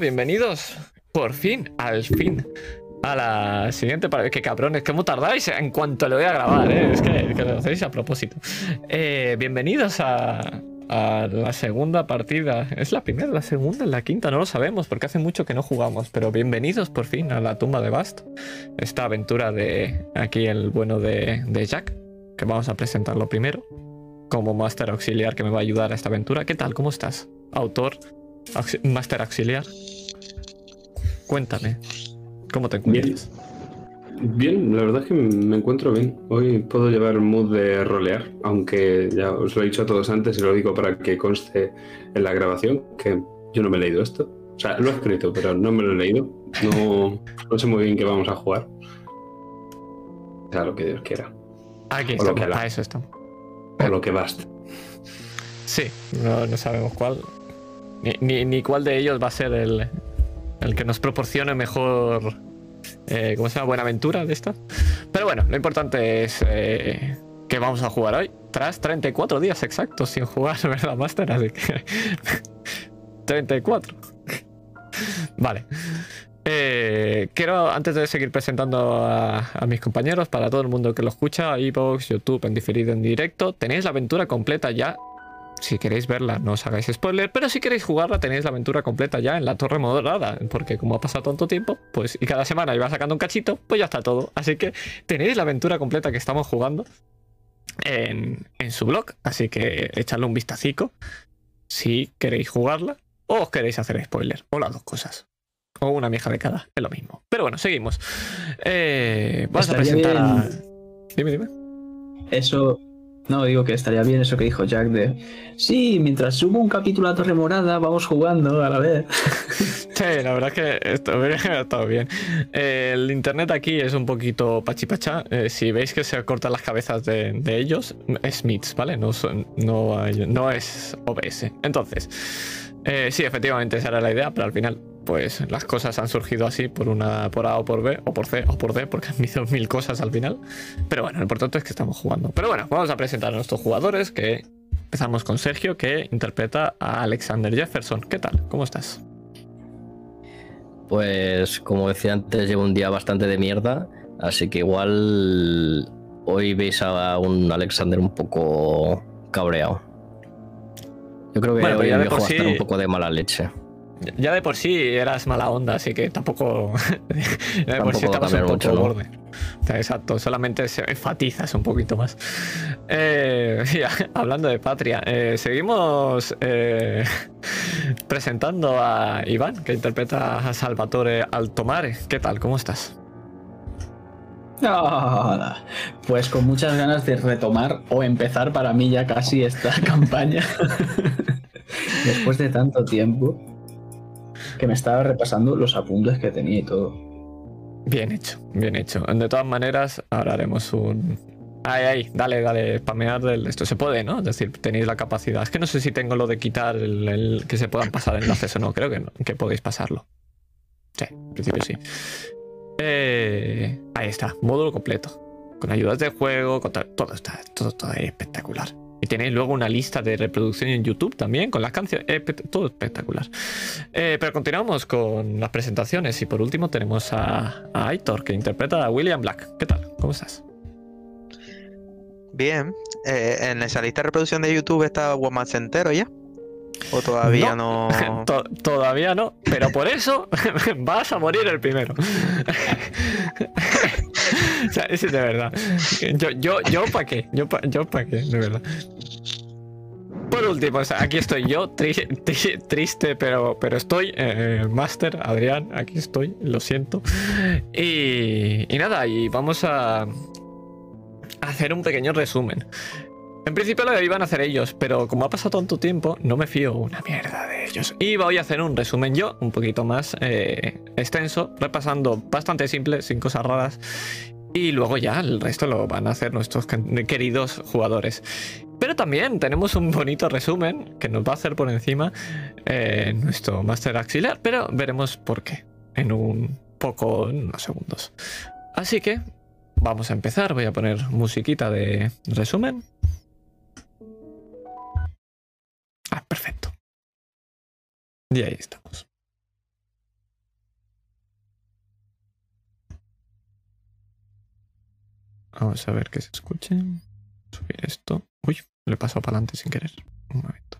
bienvenidos por fin, al fin, a la siguiente partida. Qué cabrones, que muy tardáis en cuanto lo voy a grabar, ¿eh? es que, que lo hacéis a propósito. Eh, bienvenidos a, a la segunda partida. ¿Es la primera, la segunda, la quinta? No lo sabemos porque hace mucho que no jugamos, pero bienvenidos por fin a la tumba de Bast. Esta aventura de aquí el bueno de, de Jack, que vamos a presentarlo primero, como máster auxiliar que me va a ayudar a esta aventura. ¿Qué tal? ¿Cómo estás? Autor, auxi- máster auxiliar. Cuéntame, ¿cómo te encuentras? Bien, la verdad es que me encuentro bien. Hoy puedo llevar el mood de rolear, aunque ya os lo he dicho a todos antes y lo digo para que conste en la grabación, que yo no me he leído esto. O sea, lo he escrito, pero no me lo he leído. No, no sé muy bien qué vamos a jugar. O sea, lo que Dios quiera. Aquí estamos, para eso estamos. O lo que basta. Sí, no, no sabemos cuál. Ni, ni- cuál de ellos va a ser el, el que nos proporcione mejor. Eh, ¿Cómo se llama? Buena aventura de esta. Pero bueno, lo importante es eh, que vamos a jugar hoy. Tras 34 días exactos sin jugar, ¿verdad, Master? Así que. 34. vale. Eh, quiero, antes de seguir presentando a, a mis compañeros, para todo el mundo que lo escucha, iVoox, YouTube, en diferido, en directo, tenéis la aventura completa ya si queréis verla, no os hagáis spoiler, pero si queréis jugarla, tenéis la aventura completa ya en la Torre Moderada, porque como ha pasado tanto tiempo, pues y cada semana iba sacando un cachito, pues ya está todo. Así que tenéis la aventura completa que estamos jugando en, en su blog, así que echadle un vistacico si queréis jugarla o os queréis hacer spoiler, o las dos cosas. O una vieja de cada, es lo mismo. Pero bueno, seguimos. Eh, vamos a presentar a... Dime, dime. Eso. No, digo que estaría bien eso que dijo Jack de. Sí, mientras subo un capítulo a Torre Morada, vamos jugando a la vez. Sí, la verdad es que esto hubiera estado bien. El internet aquí es un poquito pachipacha. Eh, si veis que se cortan las cabezas de, ellos, es MITS, ¿vale? No, no es OBS. Entonces, eh, sí, efectivamente esa era la idea, pero al final, pues las cosas han surgido así por una por A o por B, o por C o por D, porque han habido mil cosas al final. Pero bueno, lo importante es que estamos jugando. Pero bueno, vamos a presentar a nuestros jugadores, que empezamos con Sergio, que interpreta a Alexander Jefferson. ¿Qué tal? ¿Cómo estás? Pues como decía antes, llevo un día bastante de mierda, así que igual hoy veis a un Alexander un poco cabreado. Yo creo que Bueno, hoy ya de por sí- un poco de mala leche. Ya de por sí eras mala onda, así que tampoco. ya de por sí estabas un poco mucho, ¿no? borde. O sea, exacto, solamente se enfatizas un poquito más. Eh, ya, hablando de patria, eh, seguimos eh, presentando a Iván, que interpreta a Salvatore Altomare. ¿Qué tal? ¿Cómo estás? Hola. Pues con muchas ganas de retomar o empezar para mí ya casi esta campaña. Después de tanto tiempo que me estaba repasando los apuntes que tenía y todo. Bien hecho, bien hecho. De todas maneras, ahora haremos un. Ay, ay, dale, dale, spamear del esto. Se puede, ¿no? Es decir, tenéis la capacidad. Es que no sé si tengo lo de quitar el, que se puedan pasar enlaces o no. Creo que que podéis pasarlo. Sí, en principio sí. Eh, ahí está, módulo completo. Con ayudas de juego, con to- todo está, todo, todo ahí espectacular. Y tenéis luego una lista de reproducción en YouTube también, con las canciones, todo espectacular. Eh, pero continuamos con las presentaciones y por último tenemos a, Aitor, que interpreta a William Black. ¿Qué tal? ¿Cómo estás? Bien, eh, en esa lista de reproducción de YouTube está Womax entero ya. ¿O todavía no? To- todavía no, pero por eso vas a morir el primero. o sea, es de verdad. Yo, yo, yo para qué, yo para yo pa qué, de verdad. Por último, o sea, aquí estoy yo, tri- tri- triste, pero, pero estoy. eh, Master, Adrián, aquí estoy, lo siento. Y, y nada, y vamos a hacer un pequeño resumen. En principio lo iban a hacer ellos, pero como ha pasado tanto tiempo, no me fío una mierda de ellos. Y voy a hacer un resumen yo, un poquito más eh, extenso, repasando bastante simple, sin cosas raras. Y luego ya el resto lo van a hacer nuestros queridos jugadores. Pero también tenemos un bonito resumen que nos va a hacer por encima eh, nuestro Master Auxiliar, pero veremos por qué en un poco, en unos segundos. Así que vamos a empezar. Voy a poner musiquita de resumen. Ah, perfecto. Y ahí estamos. Vamos a ver que se escuche. Subir esto. Uy, le he pasado para adelante sin querer. Un momento.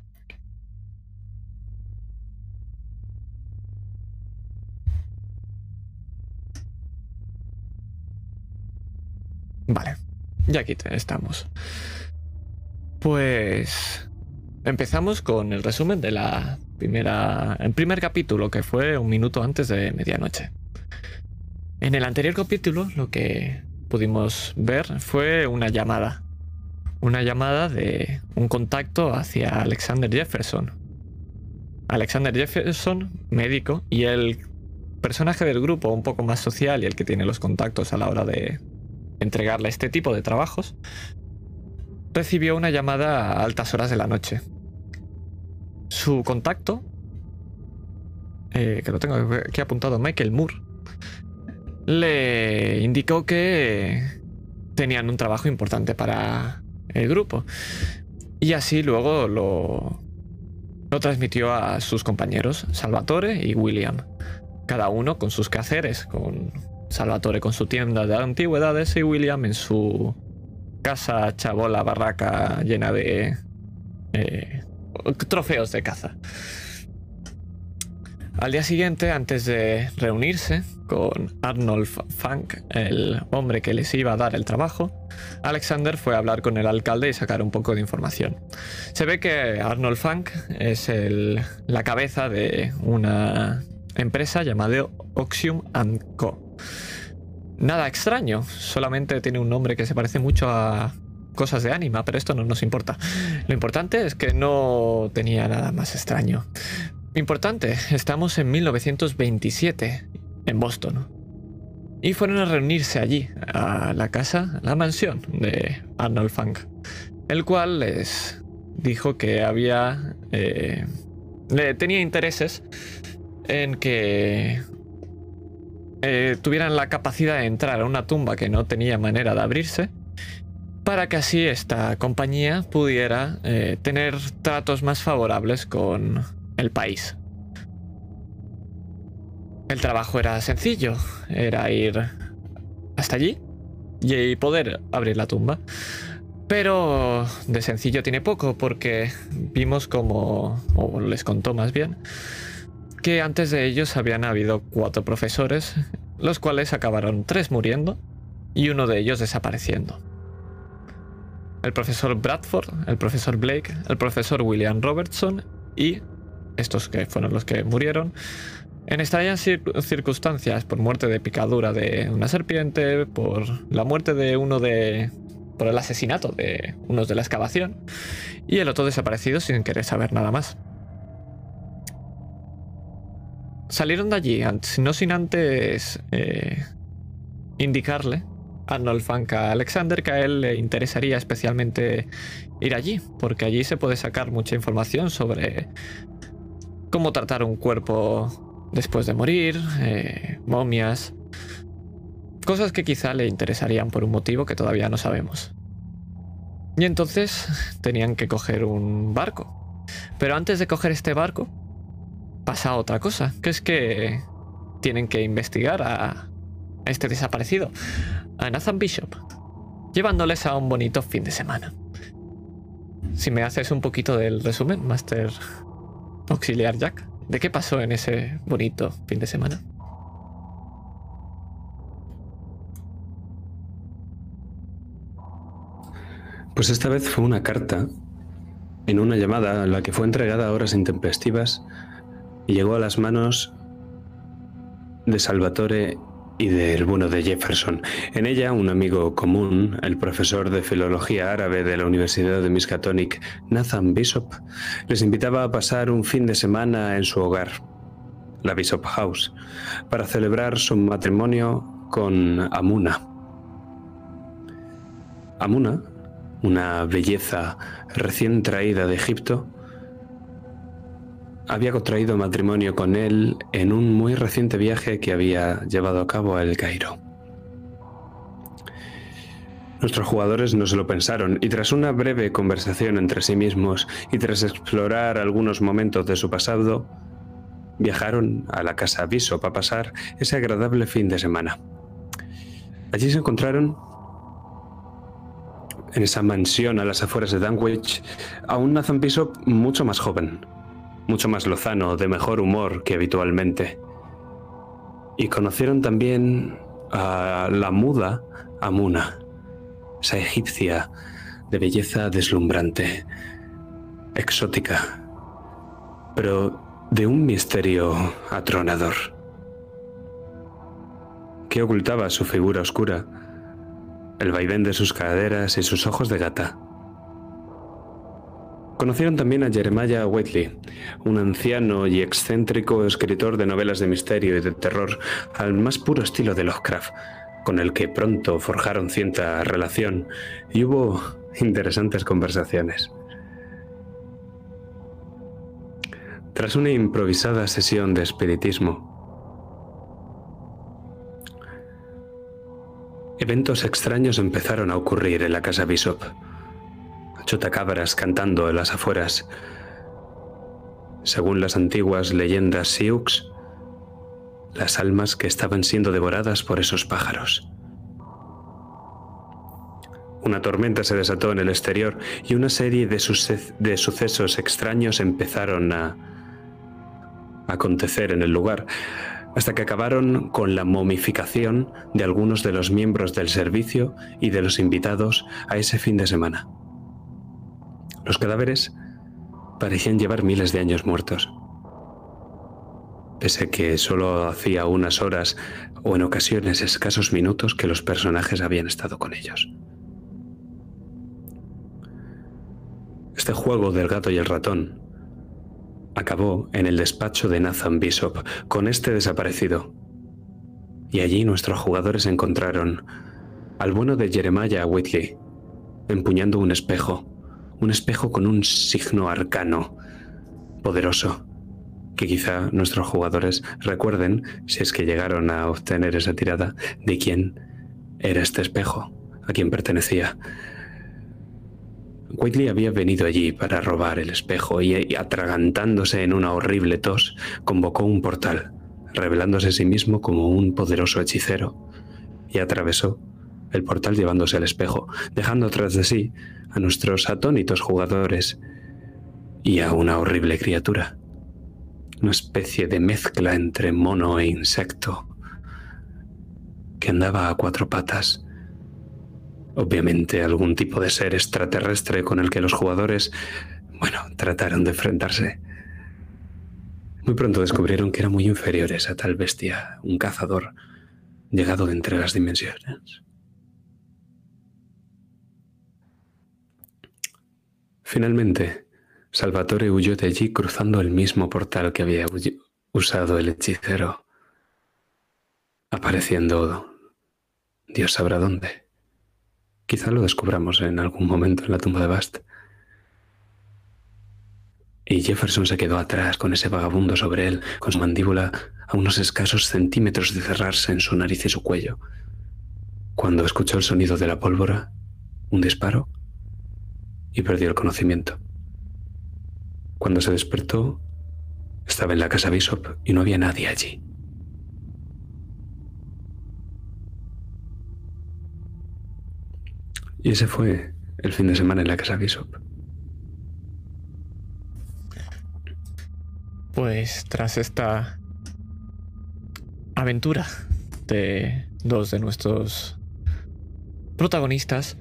Vale, ya aquí estamos. Pues empezamos con el resumen de la primera, el primer capítulo que fue un minuto antes de medianoche. En el anterior capítulo lo que pudimos ver fue una llamada. Una llamada de un contacto hacia Alexander Jefferson. Alexander Jefferson, médico, y el personaje del grupo un poco más social y el que tiene los contactos a la hora de entregarle este tipo de trabajos, recibió una llamada a altas horas de la noche. Su contacto, eh, que lo tengo aquí apuntado, Michael Moore, le indicó que tenían un trabajo importante para el grupo. Y así luego lo, lo transmitió a sus compañeros, Salvatore y William. Cada uno con sus quehaceres, con Salvatore con su tienda de antigüedades y William en su casa chabola barraca llena de eh, trofeos de caza. Al día siguiente, antes de reunirse con Arnold Funk, el hombre que les iba a dar el trabajo, Alexander fue a hablar con el alcalde y sacar un poco de información. Se ve que Arnold Funk es el- la cabeza de una empresa llamada Oxium Co. Nada extraño, solamente tiene un nombre que se parece mucho a cosas de anima, pero esto no nos importa. Lo importante es que no tenía nada más extraño. Importante, estamos en 1927, en Boston. Y fueron a reunirse allí, a la casa, a la mansión de Arnold Funk, el cual les dijo que había... eh, le tenía intereses en que eh, tuvieran la capacidad de entrar a una tumba que no tenía manera de abrirse, para que así esta compañía pudiera eh, tener tratos más favorables con el país. El trabajo era sencillo, era ir hasta allí y poder abrir la tumba. Pero de sencillo tiene poco porque vimos como, o les contó más bien, que antes de ellos habían habido cuatro profesores, los cuales acabaron tres muriendo y uno de ellos desapareciendo. El profesor Bradford, el profesor Blake, el profesor William Robertson y estos que fueron los que murieron, en extrañas cir- circunstancias, por muerte de picadura de una serpiente, por la muerte de uno de... por el asesinato de unos de la excavación, y el otro desaparecido sin querer saber nada más. Salieron de allí, no sin antes eh, indicarle a Arnold Funk a Alexander que a él le interesaría especialmente ir allí, porque allí se puede sacar mucha información sobre cómo tratar un cuerpo después de morir, eh, momias, cosas que quizá le interesarían por un motivo que todavía no sabemos. Y entonces tenían que coger un barco. Pero antes de coger este barco, pasa otra cosa, que es que tienen que investigar a este desaparecido, a Nathan Bishop, llevándoles a un bonito fin de semana. Si me haces un poquito del resumen, Master Auxiliar Jack, ¿de qué pasó en ese bonito fin de semana? Pues esta vez fue una carta en una llamada, la que fue entregada a horas intempestivas llegó a las manos de Salvatore y del bueno de Jefferson. En ella, un amigo común, el profesor de filología árabe de la Universidad de Miskatonic, Nathan Bishop, les invitaba a pasar un fin de semana en su hogar, la Bishop House, para celebrar su matrimonio con Amuna. Amuna, una belleza recién traída de Egipto, había contraído matrimonio con él en un muy reciente viaje que había llevado a cabo a El Cairo. Nuestros jugadores no se lo pensaron y tras una breve conversación entre sí mismos y tras explorar algunos momentos de su pasado, viajaron a la casa Bishop a pasar ese agradable fin de semana. Allí se encontraron en esa mansión a las afueras de Danwich, a un Nathan Bishop mucho más joven, mucho más lozano, de mejor humor que habitualmente. Y conocieron también a la muda Amuna, esa egipcia de belleza deslumbrante, exótica, pero de un misterio atronador. que ocultaba su figura oscura? El vaivén de sus caderas y sus ojos de gata. Conocieron también a Jeremiah Whitley, un anciano y excéntrico escritor de novelas de misterio y de terror al más puro estilo de Lovecraft, con el que pronto forjaron cierta relación y hubo interesantes conversaciones. Tras una improvisada sesión de espiritismo, eventos extraños empezaron a ocurrir en la casa Bishop. Chotacabras cantando en las afueras. Según las antiguas leyendas Sioux, las almas que estaban siendo devoradas por esos pájaros. Una tormenta se desató en el exterior y una serie de, de sucesos extraños empezaron a acontecer en el lugar, hasta que acabaron con la momificación de algunos de los miembros del servicio y de los invitados a ese fin de semana. Los cadáveres parecían llevar miles de años muertos, pese que solo hacía unas horas o en ocasiones escasos minutos que los personajes habían estado con ellos. Este juego del gato y el ratón acabó en el despacho de Nathan Bishop, con este desaparecido. Y allí nuestros jugadores encontraron al bueno de Jeremiah Whitley, empuñando un espejo, un espejo con un signo arcano, poderoso, que quizá nuestros jugadores recuerden, si es que llegaron a obtener esa tirada, de quién era este espejo, a quién pertenecía. Whitley había venido allí para robar el espejo y, atragantándose en una horrible tos, convocó un portal, revelándose a sí mismo como un poderoso hechicero, y atravesó el portal llevándose al espejo, dejando tras de sí a nuestros atónitos jugadores y a una horrible criatura, una especie de mezcla entre mono e insecto, que andaba a cuatro patas, Obviamente algún tipo de ser extraterrestre con el que los jugadores, bueno, trataron de enfrentarse. Muy pronto descubrieron que eran muy inferiores a tal bestia, un cazador llegado de entre las dimensiones. Finalmente, Salvatore huyó de allí cruzando el mismo portal que había usado el hechicero, apareciendo Dios sabrá dónde. Quizá lo descubramos en algún momento en la tumba de Bast. Y Jefferson se quedó atrás con ese vagabundo sobre él, con su mandíbula a unos escasos centímetros de cerrarse en su nariz y su cuello. Cuando escuchó el sonido de la pólvora, un disparo, y perdió el conocimiento. Cuando se despertó, estaba en la casa Bishop y no había nadie allí. Y ese fue el fin de semana en la casa Bishop. Pues tras esta aventura de dos de nuestros protagonistas,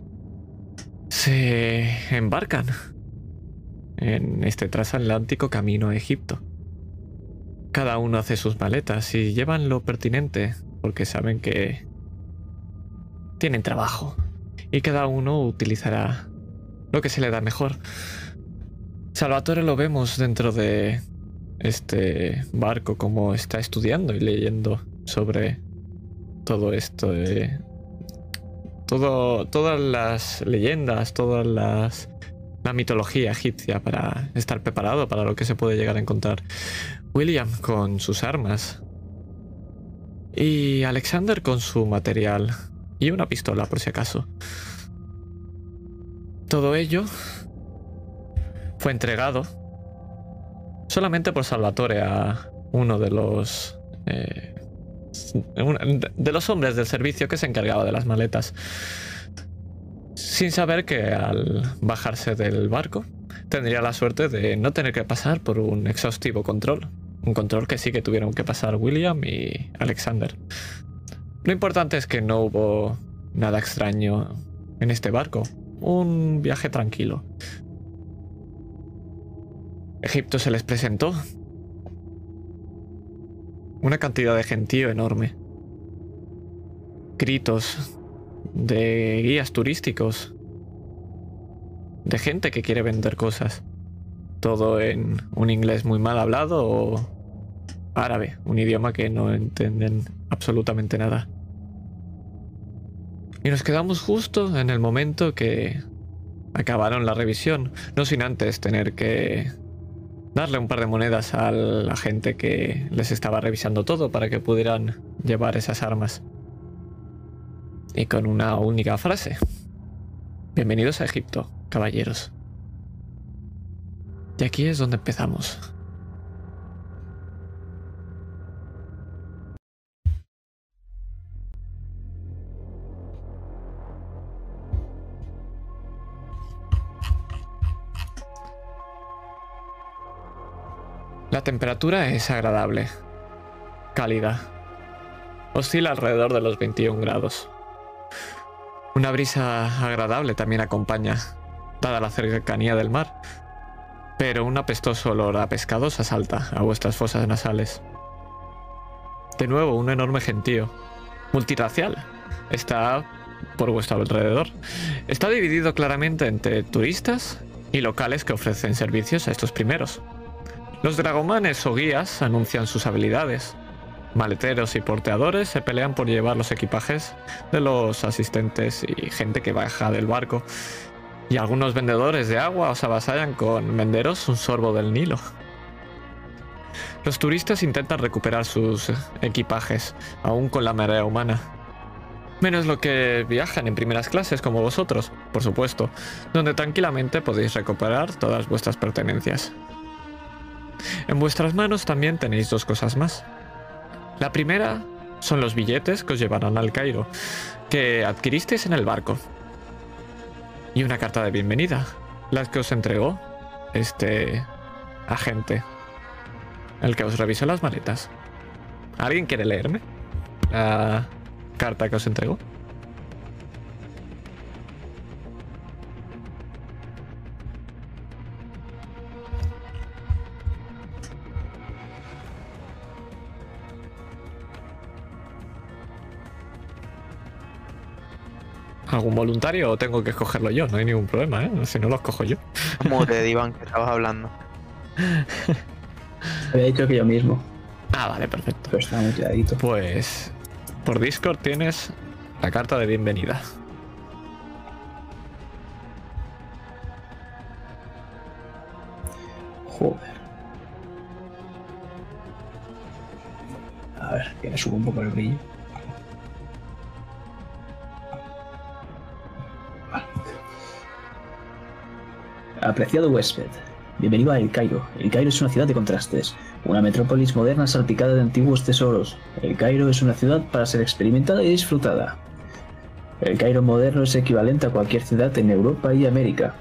se embarcan en este transatlántico camino a Egipto. Cada uno hace sus maletas y llevan lo pertinente porque saben que tienen trabajo y cada uno utilizará lo que se le da mejor. Salvatore lo vemos dentro de este barco como está estudiando y leyendo sobre todo esto todo, todas las leyendas, todas las la mitología egipcia para estar preparado para lo que se puede llegar a encontrar. William con sus armas y Alexander con su material y una pistola por si acaso. Todo ello fue entregado solamente por Salvatore a uno de los eh, de los hombres del servicio que se encargaba de las maletas. sin saber que al bajarse del barco tendría la suerte de no tener que pasar por un exhaustivo control. Un control que sí que tuvieron que pasar William y Alexander. Lo importante es que no hubo nada extraño en este barco. Un viaje tranquilo. Egipto se les presentó. Una cantidad de gentío enorme. Gritos de guías turísticos. De gente que quiere vender cosas. Todo en un inglés muy mal hablado o árabe, un idioma que no entienden absolutamente nada. Y nos quedamos justo en el momento que acabaron la revisión, no sin antes tener que darle un par de monedas a la gente que les estaba revisando todo para que pudieran llevar esas armas. Y con una única frase. Bienvenidos a Egipto, caballeros. Y aquí es donde empezamos. La temperatura es agradable, cálida. Oscila alrededor de los 21 grados. Una brisa agradable también acompaña, dada la cercanía del mar, pero un apestoso olor a pescados asalta a vuestras fosas nasales. De nuevo, un enorme gentío, multiracial, está por vuestro alrededor. Está dividido claramente entre turistas y locales que ofrecen servicios a estos primeros. Los dragomanes o guías anuncian sus habilidades. Maleteros y porteadores se pelean por llevar los equipajes de los asistentes y gente que baja del barco. Y algunos vendedores de agua os avasallan con venderos un sorbo del Nilo. Los turistas intentan recuperar sus equipajes, aún con la marea humana. Menos lo que viajan en primeras clases como vosotros, por supuesto, donde tranquilamente podéis recuperar todas vuestras pertenencias. En vuestras manos también tenéis dos cosas más. La primera son los billetes que os llevarán al Cairo, que adquiristeis en el barco. Y una carta de bienvenida, la que os entregó este agente, el que os revisó las maletas. ¿Alguien quiere leerme la carta que os entregó? ¿Algún voluntario o tengo que escogerlo yo? No hay ningún problema, ¿eh? Si no lo escojo yo. Mute, Iván, que estabas hablando. Había dicho que yo mismo, Ah, vale, perfecto. pero estaba muy. Pues por Discord tienes la carta de bienvenida. Joder. A ver, que me subo un poco el brillo. Apreciado huésped, bienvenido a El Cairo. El Cairo es una ciudad de contrastes, una metrópolis moderna salpicada de antiguos tesoros. El Cairo es una ciudad para ser experimentada y disfrutada. El Cairo moderno es equivalente a cualquier ciudad en Europa y América.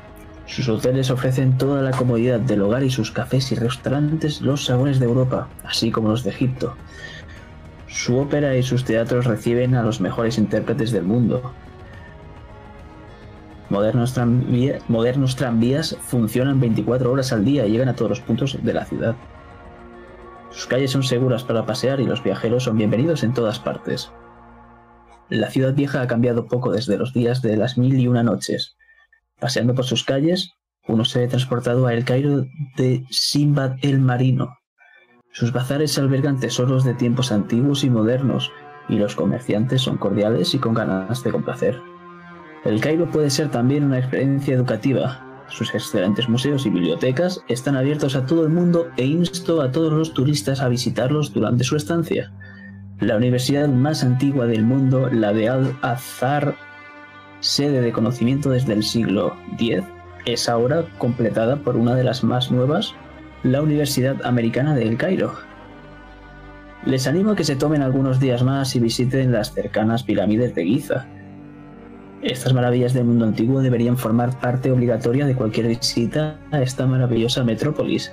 Sus hoteles ofrecen toda la comodidad del hogar y sus cafés y restaurantes los sabores de Europa, así como los de Egipto. Su ópera y sus teatros reciben a los mejores intérpretes del mundo. Modernos, modernos tranvías funcionan 24 horas al día y llegan a todos los puntos de la ciudad. Sus calles son seguras para pasear y los viajeros son bienvenidos en todas partes. La ciudad vieja ha cambiado poco desde los días de las mil y una noches. Paseando por sus calles, uno se ve transportado a El Cairo de Simbad el Marino. Sus bazares albergan tesoros de tiempos antiguos y modernos, y los comerciantes son cordiales y con ganas de complacer. El Cairo puede ser también una experiencia educativa. Sus excelentes museos y bibliotecas están abiertos a todo el mundo e insto a todos los turistas a visitarlos durante su estancia. La universidad más antigua del mundo, la de Al-Azhar, sede de conocimiento desde el siglo X, es ahora completada por una de las más nuevas, la Universidad Americana de El Cairo. Les animo a que se tomen algunos días más y visiten las cercanas pirámides de Giza. Estas maravillas del mundo antiguo deberían formar parte obligatoria de cualquier visita a esta maravillosa metrópolis.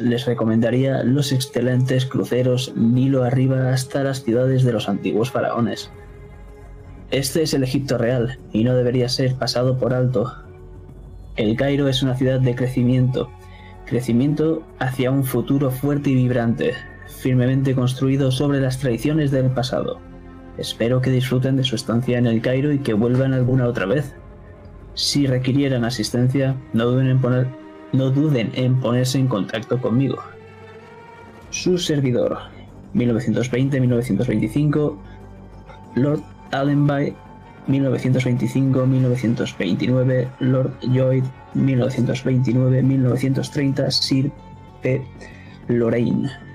Les recomendaría los excelentes cruceros Nilo arriba hasta las ciudades de los antiguos faraones. Este es el Egipto real y no debería ser pasado por alto. El Cairo es una ciudad de crecimiento, crecimiento hacia un futuro fuerte y vibrante, firmemente construido sobre las tradiciones del pasado. Espero que disfruten de su estancia en el Cairo y que vuelvan alguna otra vez. Si requirieran asistencia, no duden en, poner, no duden en ponerse en contacto conmigo. Su servidor, 1920-1925, Lord Allenby, 1925-1929, Lord Lloyd, 1929-1930, Sir P. Lorraine.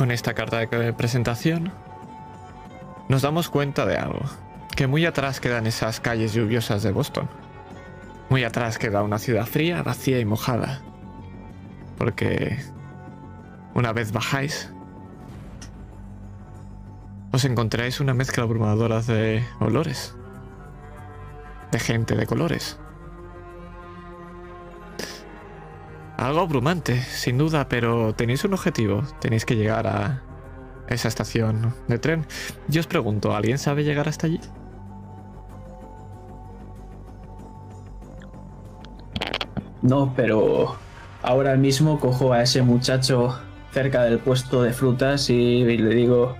Con esta carta de presentación, nos damos cuenta de algo. Que muy atrás quedan esas calles lluviosas de Boston. Muy atrás queda una ciudad fría, vacía y mojada. Porque una vez bajáis, os encontráis una mezcla abrumadora de olores. De gente de colores. Algo abrumante, sin duda, pero tenéis un objetivo. Tenéis que llegar a esa estación de tren. Yo os pregunto, ¿alguien sabe llegar hasta allí? No, pero ahora mismo cojo a ese muchacho cerca del puesto de frutas y le digo,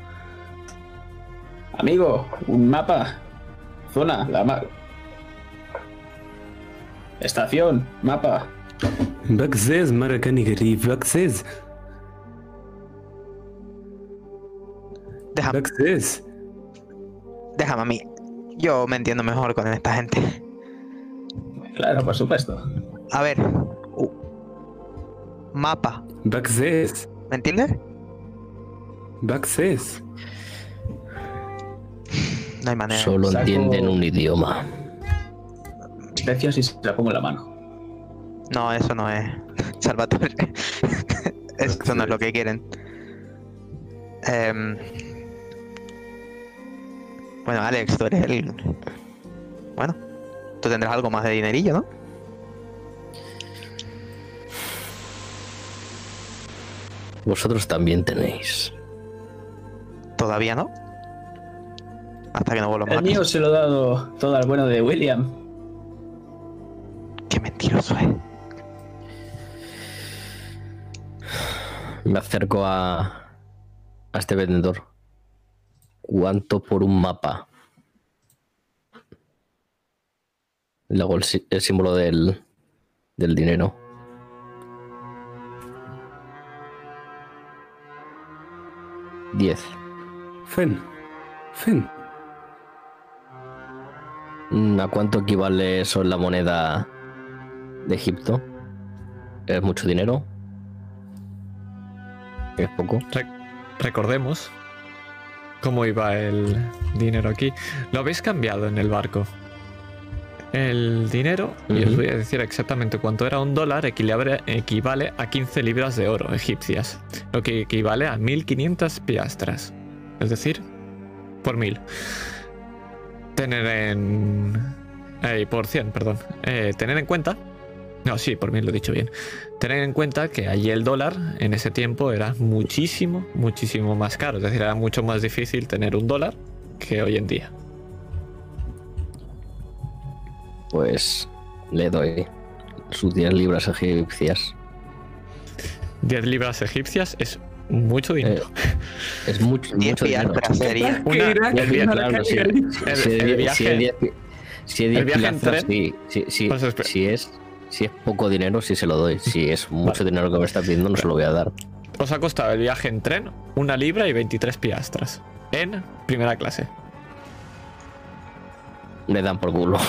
amigo, un mapa, zona, la ma estación, mapa. Backstairs, Mara Canigri, Backstairs. Déjame. Backstairs. Déjame a mí. Yo me entiendo mejor con esta gente. Claro, por supuesto. A ver. Uh. Mapa. Backstairs. ¿Me entiendes? Backstairs. No hay manera. Solo entienden un idioma. Especias y se la pongo en la mano. No, eso no es. Salvatore. eso no es lo que quieren. Em, bueno, Alex, tú eres el. Bueno, tú tendrás algo más de dinerillo, ¿no? Vosotros también tenéis. Todavía no. Hasta que no vuelva El mío se lo he dado todo al bueno de William. Qué mentiroso es. me acerco a, a este vendedor. ¿Cuánto por un mapa? Le hago el, el símbolo del, del dinero. Diez. Fen. Fen. Mm, ¿A cuánto equivale eso en la moneda de Egipto? ¿Es mucho dinero? ¿Es poco? Re- recordemos cómo iba el dinero aquí. Lo habéis cambiado en el barco. El dinero, y os voy a decir exactamente cuánto era un dólar, equivale a 15 libras de oro egipcias, lo que equivale a 1500 piastras. Es decir, por mil. Tener en. eh, por 100, perdón. Eh, tener en cuenta. No, sí, por mil lo he dicho bien. Tener en cuenta que allí el dólar en ese tiempo era muchísimo, muchísimo más caro. Es decir, era mucho más difícil tener un dólar que hoy en día. Pues le doy sus 10 libras egipcias. 10 libras egipcias es mucho dinero. Es mucho, 10 mucho dinero. Si es die- si si 10 Pues si, es, si es poco dinero, sí se lo doy. Si es mucho dinero que me está pidiendo, no se lo voy a dar. Os ha costado el viaje en tren una libra y 23 piastras. En primera clase. Le dan por culo.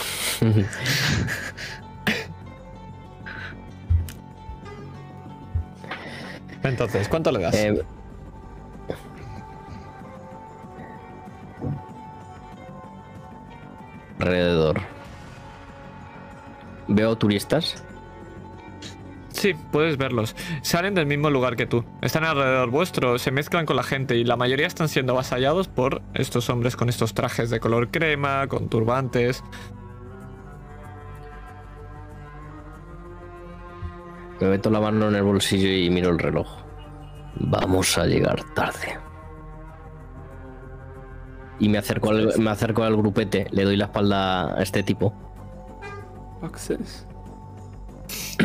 Entonces, ¿cuánto le das? Eh, alrededor. Veo turistas. Sí, puedes verlos. Salen del mismo lugar que tú. Están alrededor vuestro, se mezclan con la gente y la mayoría están siendo avasallados por estos hombres con estos trajes de color crema, con turbantes. Me meto la mano en el bolsillo y miro el reloj. Vamos a llegar tarde. Y me acerco al, me acerco al grupete, le doy la espalda a este tipo. Access.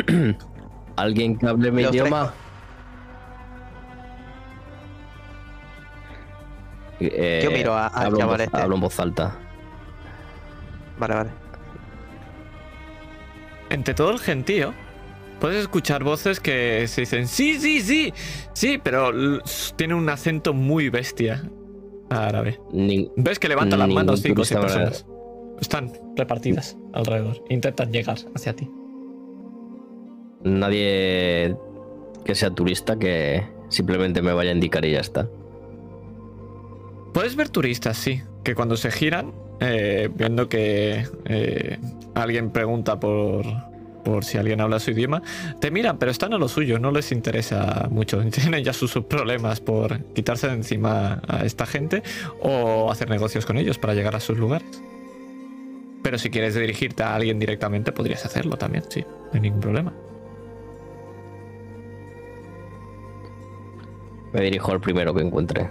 ¿Alguien que hable mi Los idioma? Eh, Yo miro a- al hablo, en voz, este. hablo en voz alta. Vale, vale. Entre todo el gentío, puedes escuchar voces que se dicen sí, sí, sí, sí, pero tiene un acento muy bestia árabe. Ni- Ves que levantan las manos cinco o seis personas. Están repartidas alrededor. Intentan llegar hacia ti. nadie que sea turista que simplemente me vaya a indicar y ya está. Puedes ver turistas, sí, que cuando se giran, eh, viendo que eh, alguien pregunta por, por si alguien habla su idioma, te miran, pero están a lo suyo, no les interesa mucho. Tienen ya sus, sus problemas por quitarse de encima a esta gente o hacer negocios con ellos para llegar a sus lugares. Pero si quieres dirigirte a alguien directamente, podrías hacerlo también, sí, no hay ningún problema. Me dirijo al primero que encuentre.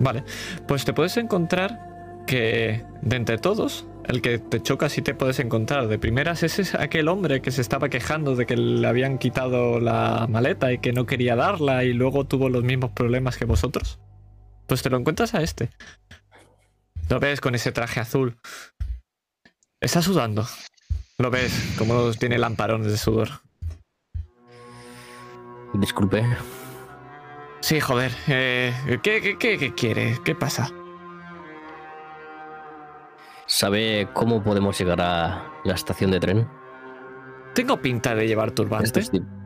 Vale, pues te puedes encontrar que de entre todos, el que te choca si te puedes encontrar de primeras ese es aquel hombre que se estaba quejando de que le habían quitado la maleta y que no quería darla y luego tuvo los mismos problemas que vosotros. Pues te lo encuentras a este. Lo ves con ese traje azul. Está sudando. Lo ves como tiene lamparones de sudor. Disculpe. Sí, joder. eh, ¿qué, qué, qué, qué quiere? ¿Qué pasa? ¿Sabe cómo podemos llegar a la estación de tren? ¿Tengo pinta de llevar turbante? Tip-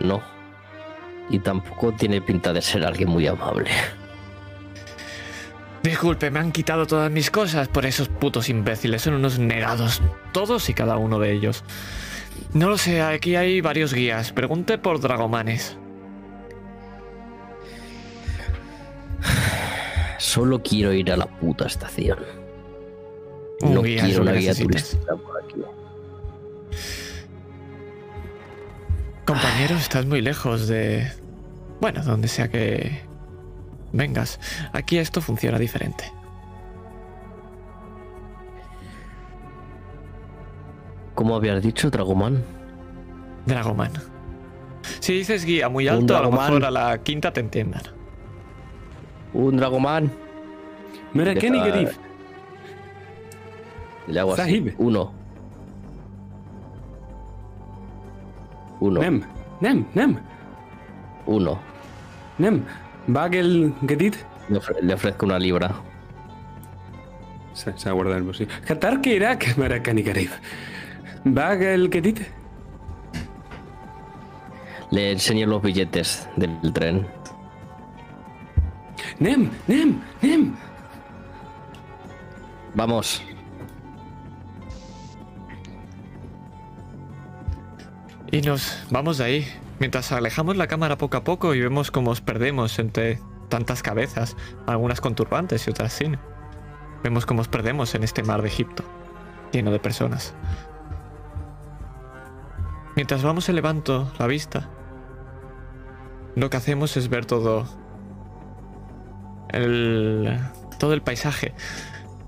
No. Y tampoco tiene pinta de ser alguien muy amable. Disculpe, me han quitado todas mis cosas por esos putos imbéciles. Son unos negados. Todos y cada uno de ellos. No lo sé, aquí hay varios guías. Pregunte por dragomanes. Solo quiero ir a la puta estación. Un no guía quiero una guía necesitas. turística por aquí. Compañero, estás muy lejos de... Bueno, donde sea que vengas. Aquí esto funciona diferente. ¿Cómo habías dicho, Dragoman? Dragoman. Si dices guía muy alto, a lo mejor a la quinta te entiendan. Un Dragoman. Deja- Garif. Le hago así. Sahib. Uno. Uno. Nem, Nem, Nem, Uno. Nem. Bagel Gedit. Le, ofre- le ofrezco una libra. Se, se ha guardado en el bolsillo. Qatar que Irak, mira, Kenny Garif. Bagel Gedit. Le enseño los billetes del tren. Nem, Nem, Nem. Vamos. Y nos vamos de ahí, mientras alejamos la cámara poco a poco y vemos cómo os perdemos entre tantas cabezas, algunas con turbantes y otras sin. Vemos cómo os perdemos en este mar de Egipto, lleno de personas. Mientras vamos elevando la vista, lo que hacemos es ver todo el todo el paisaje.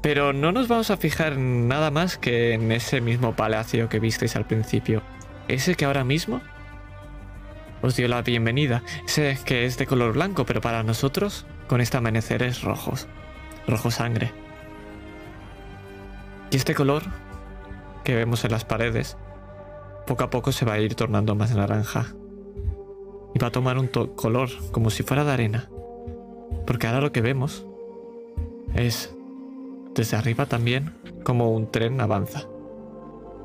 Pero no nos vamos a fijar nada más que en ese mismo palacio que visteis al principio. Ese que ahora mismo os dio la bienvenida. Ese que es de color blanco, pero para nosotros con este amanecer es rojos. Rojo sangre. Y este color que vemos en las paredes, poco a poco se va a ir tornando más naranja. Y va a tomar un color como si fuera de arena. Porque ahora lo que vemos es desde arriba también como un tren avanza.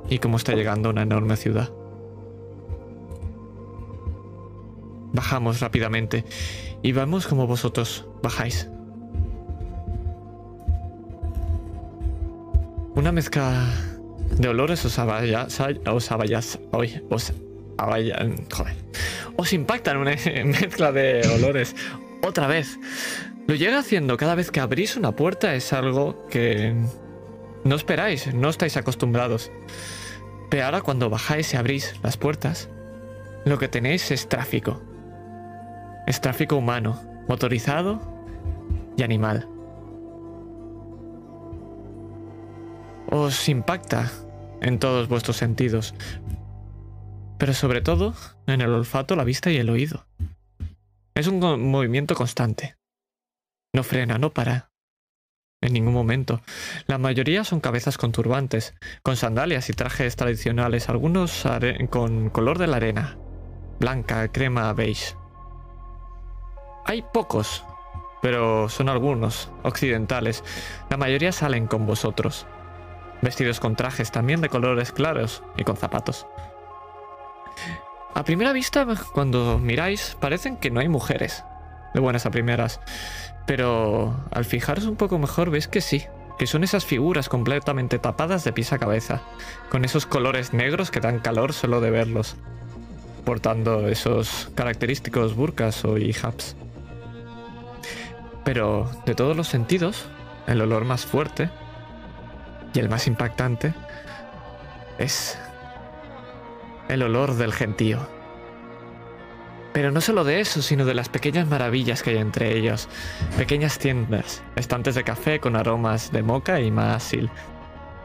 Y como está llegando a una enorme ciudad. Bajamos rápidamente y vemos como vosotros bajáis. Una mezcla de olores os avalla, os avallas, hoy, os avallan, joder, os impactan una mezcla de olores otra vez. Lo llega haciendo cada vez que abrís una puerta es algo que no esperáis, no estáis acostumbrados. Pero ahora cuando bajáis y abrís las puertas, lo que tenéis es tráfico. Es tráfico humano, motorizado y animal. Os impacta en todos vuestros sentidos, pero sobre todo en el olfato, la vista y el oído. Es un movimiento constante. No frena, no para. En ningún momento. La mayoría son cabezas con turbantes, con sandalias y trajes tradicionales, algunos con color de la arena, blanca, crema, beige. Hay pocos, pero son algunos, occidentales. La mayoría salen con vosotros, vestidos con trajes también de colores claros y con zapatos. A primera vista, cuando miráis, parecen que no hay mujeres, de buenas a primeras. Pero al fijaros un poco mejor veis que sí, que son esas figuras completamente tapadas de pies a cabeza, con esos colores negros que dan calor solo de verlos, portando esos característicos burkas o hijabs. Pero de todos los sentidos, el olor más fuerte y el más impactante es el olor del gentío. Pero no solo de eso, sino de las pequeñas maravillas que hay entre ellos. Pequeñas tiendas, estantes de café con aromas de moca y maasil.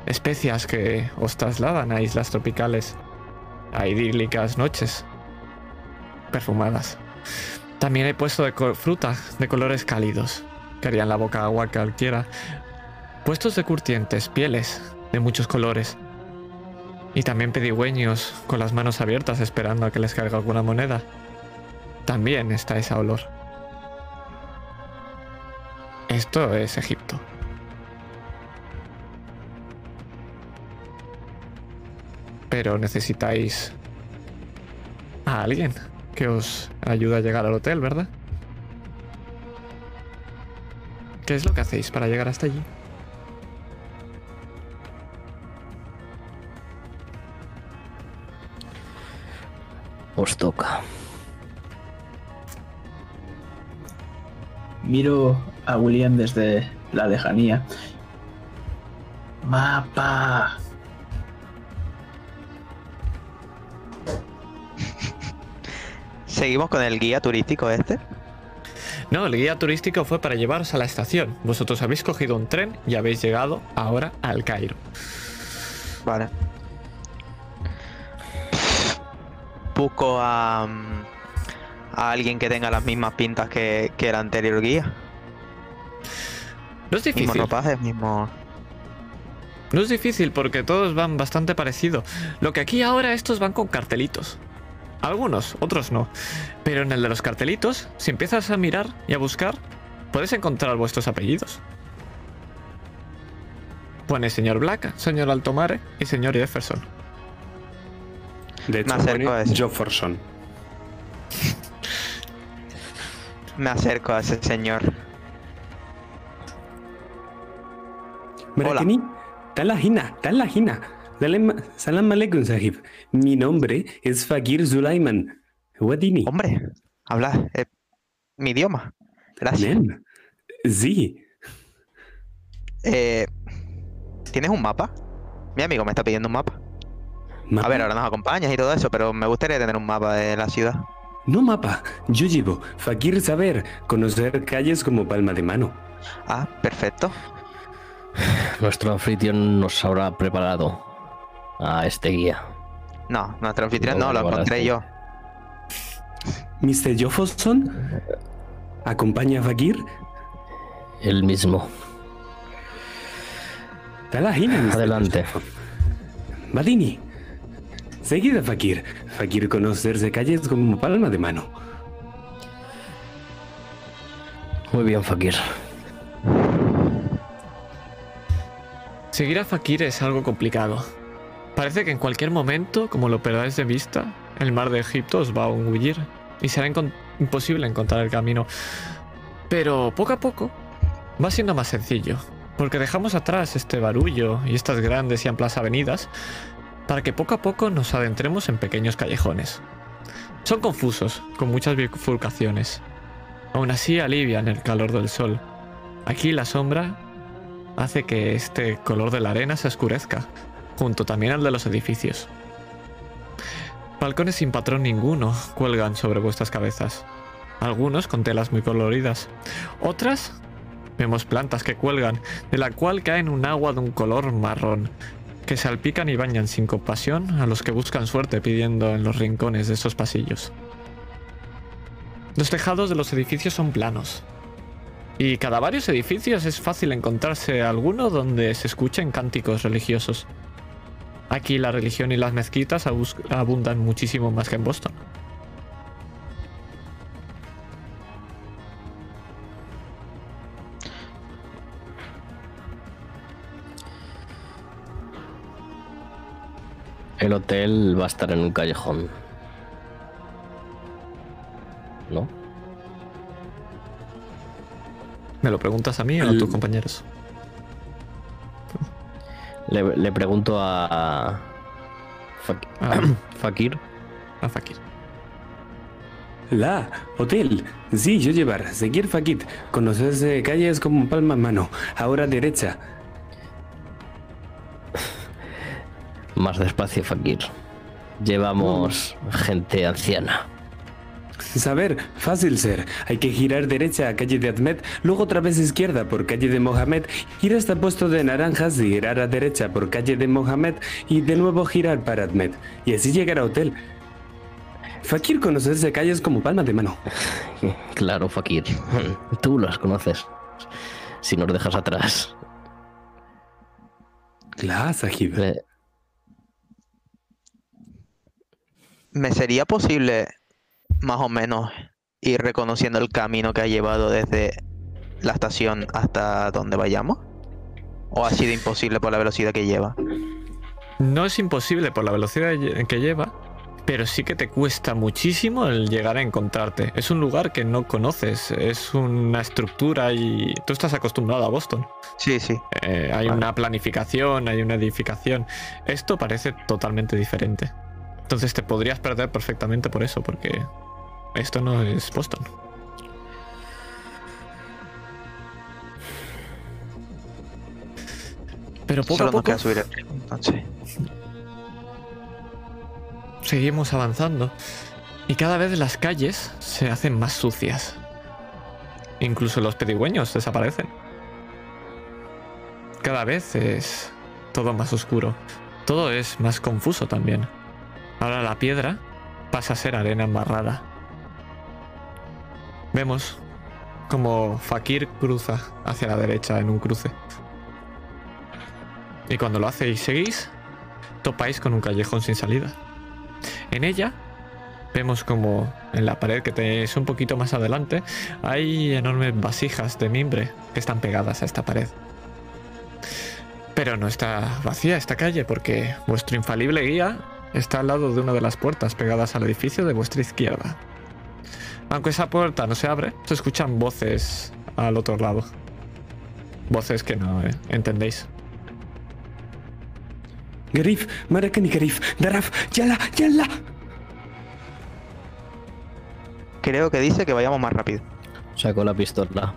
Especias que os trasladan a islas tropicales, a idílicas noches perfumadas. También hay puesto de fruta de colores cálidos, que harían la boca agua cualquiera. Puestos de curtientes, pieles de muchos colores. Y también pedigüeños con las manos abiertas esperando a que les caiga alguna moneda también está ese olor. Esto es Egipto. Pero necesitáis a alguien que os ayude a llegar al hotel, ¿verdad? ¿Qué es lo que hacéis para llegar hasta allí? Os toca. Miro a William desde la lejanía. Mapa. ¿Seguimos con el guía turístico este? No, el guía turístico fue para llevaros a la estación. Vosotros habéis cogido un tren y habéis llegado ahora al Cairo. Vale. Busco a... A alguien que tenga las mismas pintas que, que el anterior guía. No es difícil. Mismo ropaje, mismo. No es difícil porque todos van bastante parecido. Lo que aquí ahora estos van con cartelitos. Algunos, otros no. Pero en el de los cartelitos, si empiezas a mirar y a buscar, puedes encontrar vuestros apellidos. Pone señor Black, señor Altomare y señor Jefferson. De hecho, Me acerco pone a ese. Jefferson. Me acerco a ese señor. Marakani, Talahina, Talahina. Salam salam alaikum, sahib. Mi nombre es Fakir Zulaiman. Wadini. Hombre, habla eh, mi idioma. Gracias. Nem. Sí. Eh, ¿Tienes un mapa? Mi amigo me está pidiendo un mapa. A ver, ahora nos acompañas y todo eso, pero me gustaría tener un mapa de la ciudad. No mapa. Yo llevo Fakir saber, conocer calles como palma de mano. Ah, perfecto. Nuestro anfitrión nos habrá preparado a este guía. No, nuestro anfitrión No, no, lo encontré yo. Mr. Jefferson, ¿acompaña a Fakir? El mismo. Talahina, Mr. Adelante. Badini. Seguida, Fakir. Fakir conocerse calles como palma de mano. Muy bien, Fakir. Seguir a Fakir es algo complicado. Parece que en cualquier momento, como lo perdáis de vista, el mar de Egipto os va a engullir y será imposible encontrar el camino. Pero poco a poco va siendo más sencillo. porque dejamos atrás este barullo y estas grandes y amplias avenidas para que poco a poco nos adentremos en pequeños callejones. Son confusos, con muchas bifurcaciones. Aún así alivian el calor del sol. Aquí la sombra hace que este color de la arena se oscurezca, junto también al de los edificios. Balcones sin patrón ninguno cuelgan sobre vuestras cabezas. Algunos con telas muy coloridas. Otras vemos plantas que cuelgan, de la cual caen un agua de un color marrón, que salpican y bañan sin compasión a los que buscan suerte pidiendo en los rincones de esos pasillos. Los tejados de los edificios son planos. Y cada varios edificios es fácil encontrarse alguno donde se escuchen cánticos religiosos. Aquí la religión y las mezquitas abundan muchísimo más que en Boston. El hotel va a estar en un callejón. ¿No? ¿Me lo preguntas a mí o a tus compañeros? Le, le pregunto a. Fak- Ah, Fakir. a Fakir. La, hotel. Sí, yo llevar. Seguir Fakit. Conocerse calles como palma en mano. Ahora derecha. Más despacio, Fakir. Llevamos gente anciana. Saber, fácil ser. Hay que girar derecha a calle de Admet, luego otra vez izquierda por calle de Mohamed, ir hasta puesto de naranjas y girar a derecha por calle de Mohamed y de nuevo girar para Admet. Y así llegar a hotel. Fakir conocerse calles como palma de mano. Claro, Fakir. Tú las conoces. Si nos dejas atrás. La Sahib. Eh, ¿Me sería posible más o menos ir reconociendo el camino que ha llevado desde la estación hasta donde vayamos? ¿O ha sido imposible por la velocidad que lleva? No es imposible por la velocidad que lleva, pero sí que te cuesta muchísimo el llegar a encontrarte. Es un lugar que no conoces, es una estructura y tú estás acostumbrado a Boston. Sí, sí. Eh, hay Vale. una planificación, hay una edificación. Esto parece totalmente diferente. Entonces te podrías perder perfectamente por eso, porque esto no es Boston. Pero poco Solo a poco subir el ritmo, entonces. seguimos avanzando y cada vez las calles se hacen más sucias. Incluso los pedigüeños desaparecen. Cada vez es todo más oscuro. Todo es más confuso también. Ahora la piedra pasa a ser arena embarrada. Vemos como Fakir cruza hacia la derecha en un cruce. Y cuando lo hacéis seguís, topáis con un callejón sin salida. En ella vemos como en la pared que tenéis un poquito más adelante hay enormes vasijas de mimbre que están pegadas a esta pared. Pero no está vacía esta calle porque vuestro infalible guía está al lado de una de las puertas pegadas al edificio de vuestra izquierda. Aunque esa puerta no se abre, se escuchan voces al otro lado. Voces que no eh, entendéis. Garif, Marakani Garif, Daraf, Yala, Yala. Creo que dice que vayamos más rápido. Saco la pistola.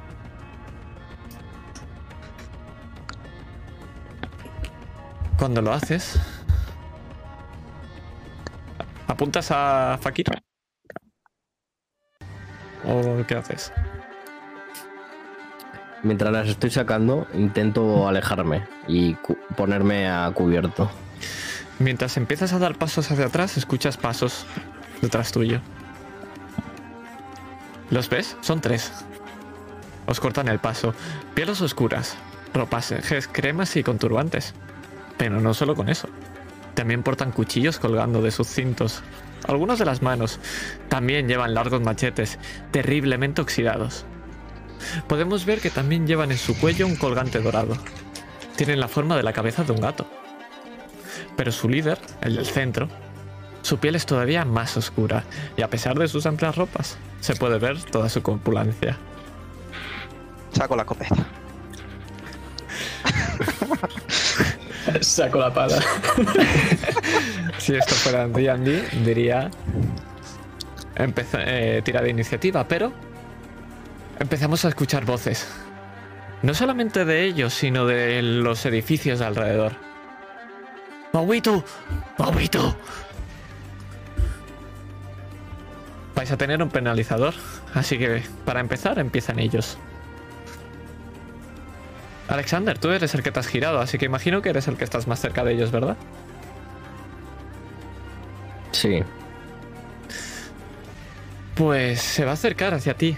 Cuando lo haces, apuntas a Fakir. ¿O qué haces? Mientras las estoy sacando, intento alejarme y ponerme a cubierto. Mientras empiezas a dar pasos hacia atrás, escuchas pasos detrás tuyo. ¿Los ves? Son tres. Os cortan el paso. Pieles oscuras, ropajes, cremas y conturbantes. Pero no solo con eso. También portan cuchillos colgando de sus cintos. Algunos de las manos. También llevan largos machetes, terriblemente oxidados. Podemos ver que también llevan en su cuello un colgante dorado. Tienen la forma de la cabeza de un gato. Pero su líder, el del centro, su piel es todavía más oscura y a pesar de sus amplias ropas, se puede ver toda su corpulencia. Saco la escopeta. Saco la pala. Si esto fuera D&D, diría... empeza- eh, tira de iniciativa, pero... Empezamos a escuchar voces. No solamente de ellos, sino de los edificios de alrededor. ¡Mauito! ¡Mauito! Vais a tener un penalizador, así que para empezar empiezan ellos. Alexander, tú eres el que te has girado, así que imagino que eres el que estás más cerca de ellos, ¿verdad? Sí. Pues se va a acercar hacia ti.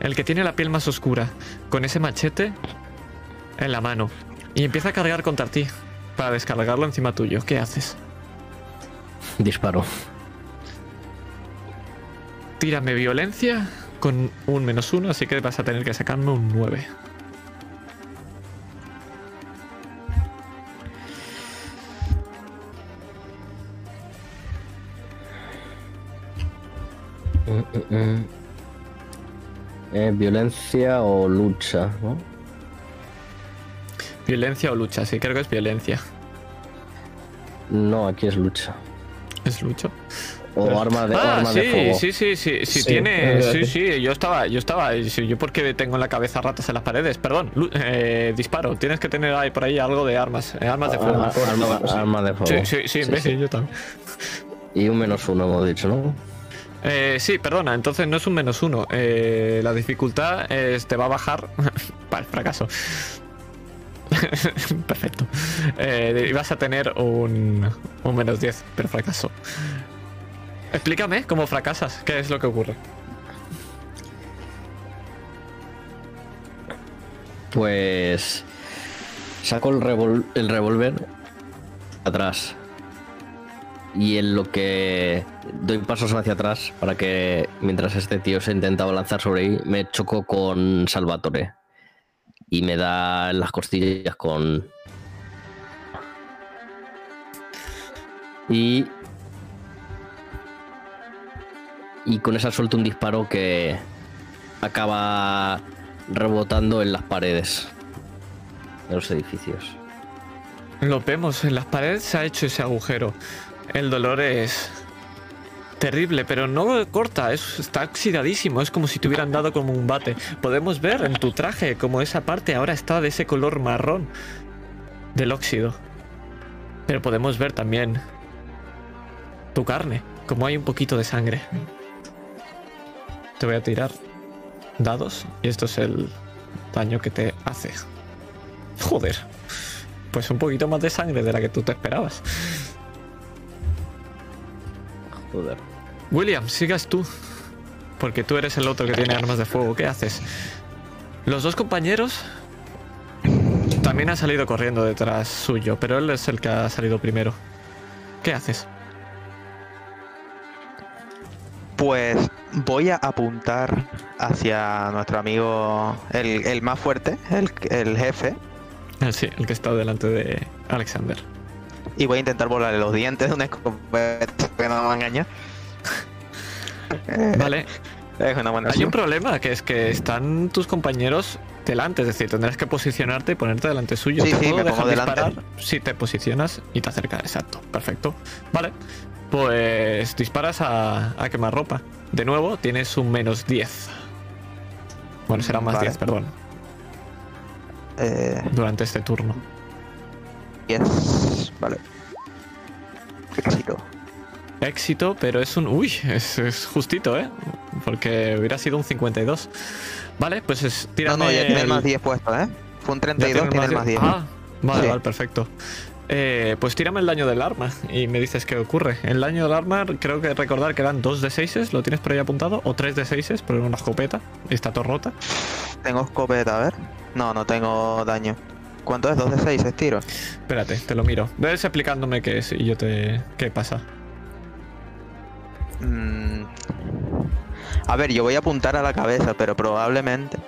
El que tiene la piel más oscura, con ese machete en la mano. Y empieza a cargar contra ti para descargarlo encima tuyo. ¿Qué haces? Disparo. Tírame violencia con un menos uno, así que vas a tener que sacarme un 9. Mm, mm, mm. Eh, violencia o lucha, ¿no? Violencia o lucha, sí, creo que es violencia. No, aquí es lucha. Es lucha. O arma de, o ah, arma sí, de fuego. sí, sí, sí, sí, Sí, tiene. Sí, sí, yo estaba, yo estaba. sí, Yo porque tengo en la cabeza ratas en las paredes. Perdón, eh, disparo. Tienes que tener ahí por ahí algo de armas, eh, armas de fuego. Arma, arma- arma de fuego. Sí, sí, sí, imbécil, yo también. Y un menos uno hemos dicho, ¿no? Eh, sí, perdona, entonces no es un menos uno. Eh, la dificultad es, te va a bajar. Vale, fracaso. Perfecto. Eh, vas a tener un, un menos 10, pero fracaso. Explícame cómo fracasas, qué es lo que ocurre. Pues saco el, revol- el revólver atrás. Y en lo que doy pasos hacia atrás para que mientras este tío se intentaba lanzar sobre ahí, me choco con Salvatore. Y me da las costillas con... Y... Y con esa suelto un disparo que acaba rebotando en las paredes de los edificios. Lo vemos, en las paredes se ha hecho ese agujero. El dolor es terrible, pero no corta, es- está oxidadísimo, es como si te hubieran dado como un bate. Podemos ver en tu traje como esa parte ahora está de ese color marrón del óxido. Pero podemos ver también tu carne, como hay un poquito de sangre. Te voy a tirar dados y esto es el daño que te hace. Joder. Pues un poquito más de sangre de la que tú te esperabas. Joder. William, sigas tú. Porque tú eres el otro que tiene armas de fuego. ¿Qué haces? Los dos compañeros también han salido corriendo detrás suyo, pero él es el que ha salido primero. ¿Qué haces? Pues voy a apuntar hacia nuestro amigo, el, el más fuerte, el, el jefe, Ah, sí, el que está delante de Alexander. Y voy a intentar volarle los dientes de una escopeta que no me va a engañar. Vale, Es una buena hay un problema, que es que están tus compañeros delante, es decir, tendrás que posicionarte y ponerte delante suyo. Sí, sí, me pongo delante. disparar si te posicionas y te acercas, exacto, perfecto. Vale, pues disparas a, a quemarropa. De nuevo, tienes un menos 10. Bueno, será más Vale. 10, perdón, Eh, durante este turno. 10, vale. Éxito. Éxito, pero es un... Uy, es, es justito, ¿eh? Porque hubiera sido un 52. Vale, pues es... No, Tírame no, ya tiene el el- más 10 puesto, ¿eh? Fue un Ya 32, tiene el más 10. Ah, vale, Sí. vale, perfecto. Eh, pues tírame el daño del arma y me dices qué ocurre. El daño del arma, creo que recordar que eran 2 de 6, ¿lo tienes por ahí apuntado? O 3 de 6, pero en una escopeta está todo rota. Tengo escopeta, a ver. No, no tengo daño. ¿Cuánto es? 2 de 6 es tiro. Espérate, te lo miro. Ves explicándome qué es y yo te. qué pasa. Mm. A ver, yo voy a apuntar a la cabeza, pero probablemente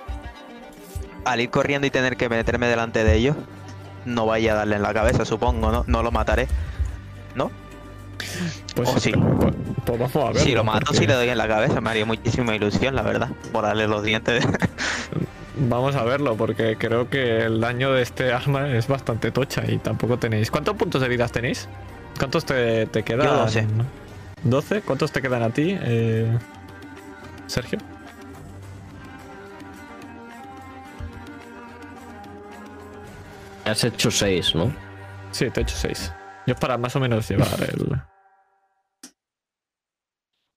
al ir corriendo y tener que meterme delante de ellos, no vaya a darle en la cabeza, supongo, ¿no? No lo mataré. ¿No? Pues, Oh, sí. pues- pues vamos a ver. si lo mato, si le doy en la cabeza, me haría muchísima ilusión, la verdad. Volarle los dientes. vamos a verlo, porque creo que el daño de este arma es bastante tocha y tampoco tenéis. ¿Cuántos puntos de vida tenéis? ¿Cuántos te, te quedan? Yo 12. ¿12? ¿Cuántos te quedan a ti, eh, Sergio? Has hecho 6, ¿no? Sí, te he hecho 6. Yo es para más o menos llevar el.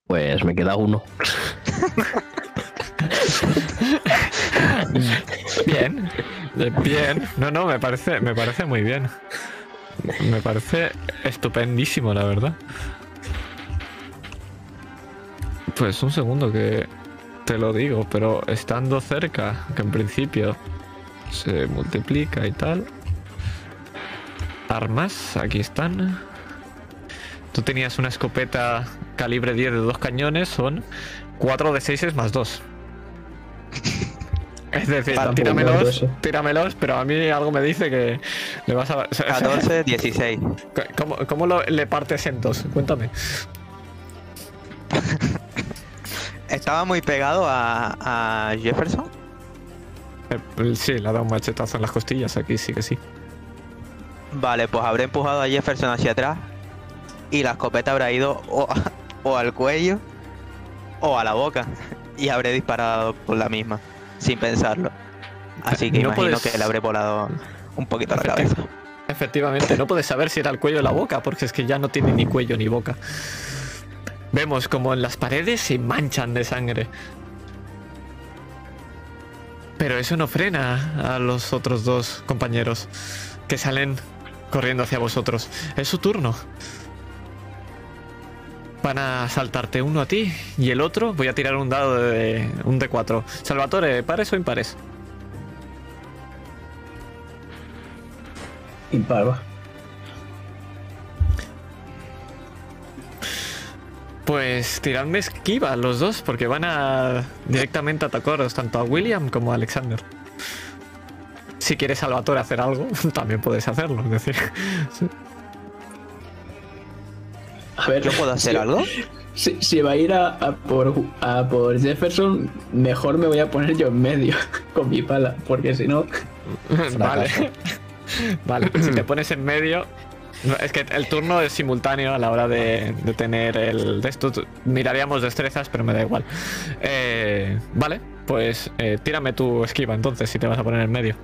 Pues me queda uno. Bien, bien. No, no, me parece, me parece muy bien. Me parece estupendísimo, la verdad. Pues un segundo que te lo digo, pero estando cerca, que en principio se multiplica y tal. Armas, aquí están. Tú tenías una escopeta calibre 10 de dos cañones, son 4 de 6 más 2. Es decir, tíramelos, eso. tíramelos, pero a mí algo me dice que le vas a... o sea, 14, 16. ¿Cómo, cómo lo- le partes en dos? Cuéntame. Estaba muy pegado a, a Jefferson. Eh, sí, le ha dado un machetazo en las costillas, aquí sí que sí. Vale, pues habré empujado a Jefferson hacia atrás. Y la escopeta habrá ido o, o al cuello o a la boca. Y habré disparado con la misma, sin pensarlo. Así que No imagino puedes- que le habré volado un poquito la cabeza. Efectivamente, no puedes saber si era el cuello o la boca, porque es que ya no tiene ni cuello ni boca. Vemos como en las paredes se manchan de sangre. Pero eso no frena a los otros dos compañeros que salen corriendo hacia vosotros. Es su turno. Van a saltarte uno a ti y el otro. Voy a tirar un dado de un D4. Salvatore, ¿pares o impares? Impar, va. Pues tiradme esquiva los dos, porque van a directamente atacaros tanto a William como a Alexander. Si quieres Salvatore hacer algo, también puedes hacerlo. Es decir. A ver, ¿Yo puedo hacer si- algo? Si, si va a ir a, a por, a por Jefferson, mejor me voy a poner yo en medio con mi pala, porque si no. vale. vale, si te pones en medio. no, es que el turno es simultáneo a la hora de, de tener el. De esto miraríamos destrezas, pero me da igual. Eh, vale, pues eh, tírame tu esquiva entonces, si te vas a poner en medio.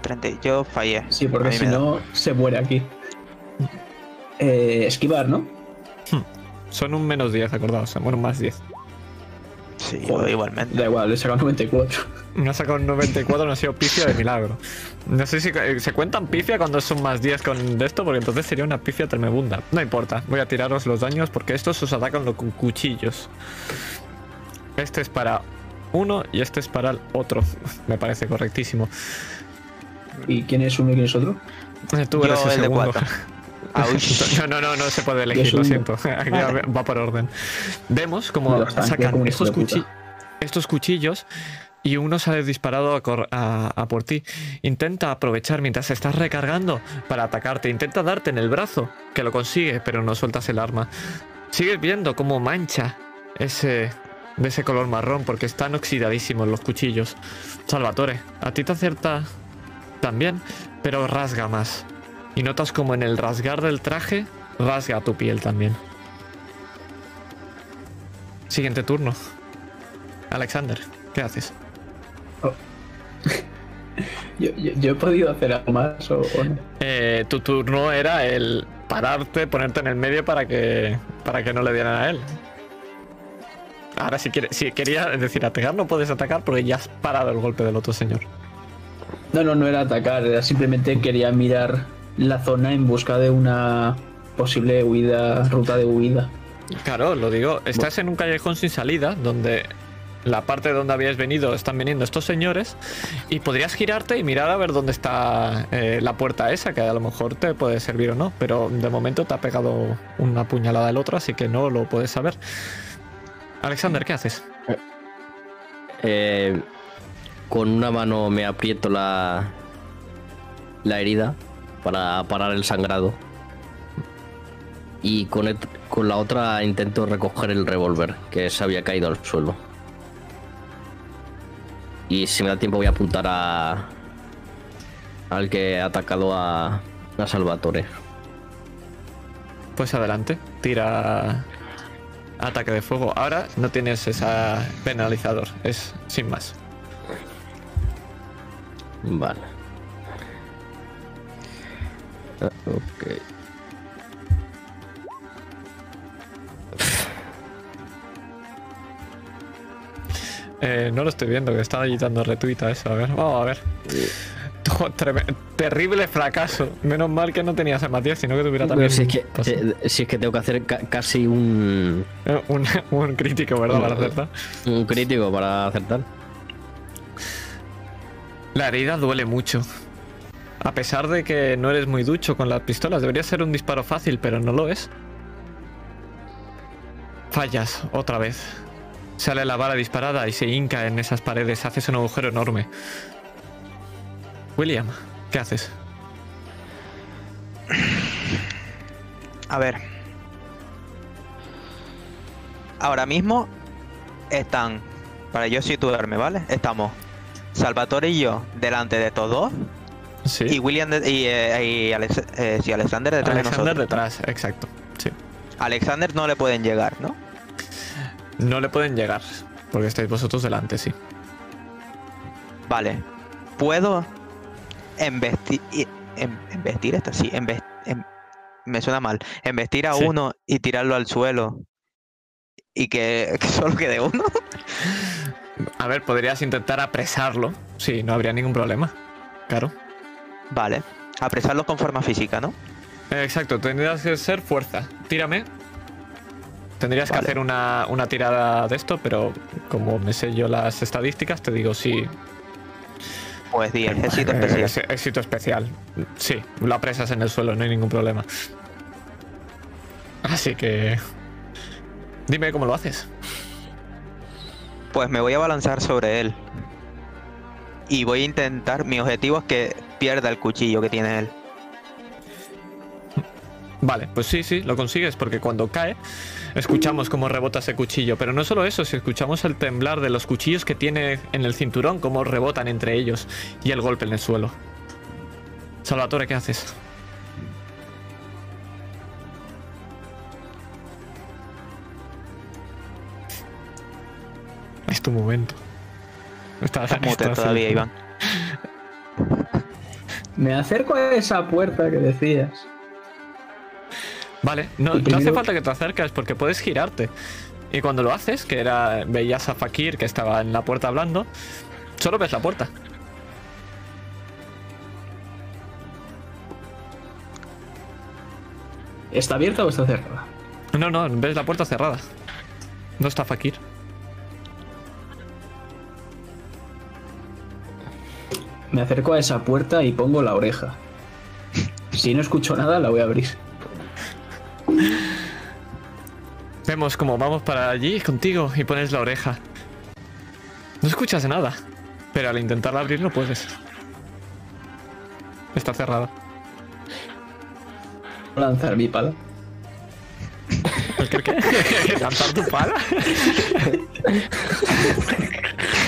30. Yo fallé. Sí, porque si da. no, se muere aquí. Eh, esquivar, ¿no? Son un menos 10, acordaos, bueno, más 10. Sí, Joder. igualmente. Da igual, le he sacado 94. Me ha sacado un 94, no ha sido pifia de milagro. No sé si eh, se cuentan pifia cuando son más 10 con de esto, porque entonces sería una pifia tremenda. No importa, voy a tiraros los daños porque estos os atacan lo- con cuchillos. Este es para uno y este es para el otro. Me parece correctísimo. ¿Y quién es uno y quién es otro? Eh, Tú Yo eres el el de segundo. 4. No, no, no, no se puede elegir, lo siento. Aquí va, por orden. Vemos como estanqueo sacan estos, cuchillos y uno sale disparado a, cor- a- a por ti. Intenta aprovechar mientras estás recargando para atacarte. Intenta darte en el brazo, que lo consigue, pero no sueltas el arma. Sigues viendo cómo mancha ese de ese color marrón porque están oxidadísimos los cuchillos. Salvatore, a ti te acierta también, pero rasga más. Y notas como en el rasgar del traje rasga tu piel también. Siguiente turno. Alexander, ¿qué haces? Yo, yo- yo he podido hacer algo más o, o no. Eh, tu turno era el pararte, ponerte en el medio para que para que no le dieran a él. Ahora si quiere, si quería decir atacar no puedes atacar porque ya has parado el golpe del otro señor. No, no, no era atacar, era simplemente quería mirar la zona en busca de una posible huida, ruta de huida. Claro, lo digo, estás en un callejón sin salida donde la parte donde habías venido están viniendo estos señores y podrías girarte y mirar a ver dónde está eh, la puerta esa, que a lo mejor te puede servir o no, pero de momento te ha pegado una puñalada el otro, así que no lo puedes saber. Alexander, ¿qué haces? Eh, con una mano me aprieto la, la herida para parar el sangrado. Y con, con la otra intento recoger el revólver que se había caído al suelo. Y si me da tiempo voy a apuntar a... Al que ha atacado a, a Salvatore. Pues adelante, tira ataque de fuego. Ahora no tienes esa penalizador, es sin más. Vale. Ah, ok. Eh, no lo estoy viendo, que estaba editando retweet a eso. A ver, vamos a ver. Terrible fracaso. Menos mal que no tenías a Matías, sino que tuviera también. Pero si es que, paso. eh, si es que tengo que hacer ca- casi un, Eh, un, un crítico, ¿verdad? Para acertar. un crítico para acertar. La herida duele mucho. A pesar de que no eres muy ducho con las pistolas, debería ser un disparo fácil, pero no lo es. Fallas otra vez. Sale la bala disparada y se hinca en esas paredes. Haces un agujero enorme. William, ¿qué haces? A ver. Ahora mismo están, para yo situarme, ¿vale? Estamos Salvatore y yo delante de todos Sí. y William de- y, eh, y Alex- eh, sí, Alexander detrás de Alexander detrás, exacto. Sí. Alexander no le pueden llegar, ¿no? No le pueden llegar, porque estáis vosotros delante, sí. Vale. ¿Puedo embestir... ¿Embestir esta? Sí, em- me suena mal. Embestir a Sí. uno y tirarlo al suelo y que, que solo quede uno. A ver, podrías intentar apresarlo. Sí, no habría ningún problema. Claro. Vale. Apresarlos con forma física, ¿no? Eh, Exacto, tendrías que ser fuerza. Tírame. Tendrías que hacer una, una tirada de esto, pero como me sé yo las estadísticas, te digo sí. Pues 10, éxito Eh, especial. es- éxito especial. Sí, lo apresas en el suelo, no hay ningún problema. Así que. Dime cómo lo haces. Pues me voy a balanzar sobre él. Y voy a intentar. Mi objetivo es que pierda el cuchillo que tiene él. Vale, pues sí, sí, lo consigues porque cuando cae escuchamos cómo rebota ese cuchillo. Pero no solo eso, si escuchamos el temblar de los cuchillos que tiene en el cinturón, cómo rebotan entre ellos y el golpe en el suelo. Salvatore, ¿qué haces? Es tu momento. Estás, Estás todavía, Iván. Me acerco a esa puerta que decías. Vale, no, hace falta que te acerques porque puedes girarte. Y cuando lo haces, que era veías a Fakir que estaba en la puerta hablando, solo ves la puerta. ¿Está abierta o está cerrada? No, no, ves la puerta cerrada. No está Fakir. Me acerco a esa puerta y pongo la oreja. Si no escucho nada, la voy a abrir. Vemos como vamos para allí contigo y pones la oreja. No escuchas nada, pero al intentar abrir no puedes. Está cerrada. Lanzar mi pala. ¿Lanzar tu pala?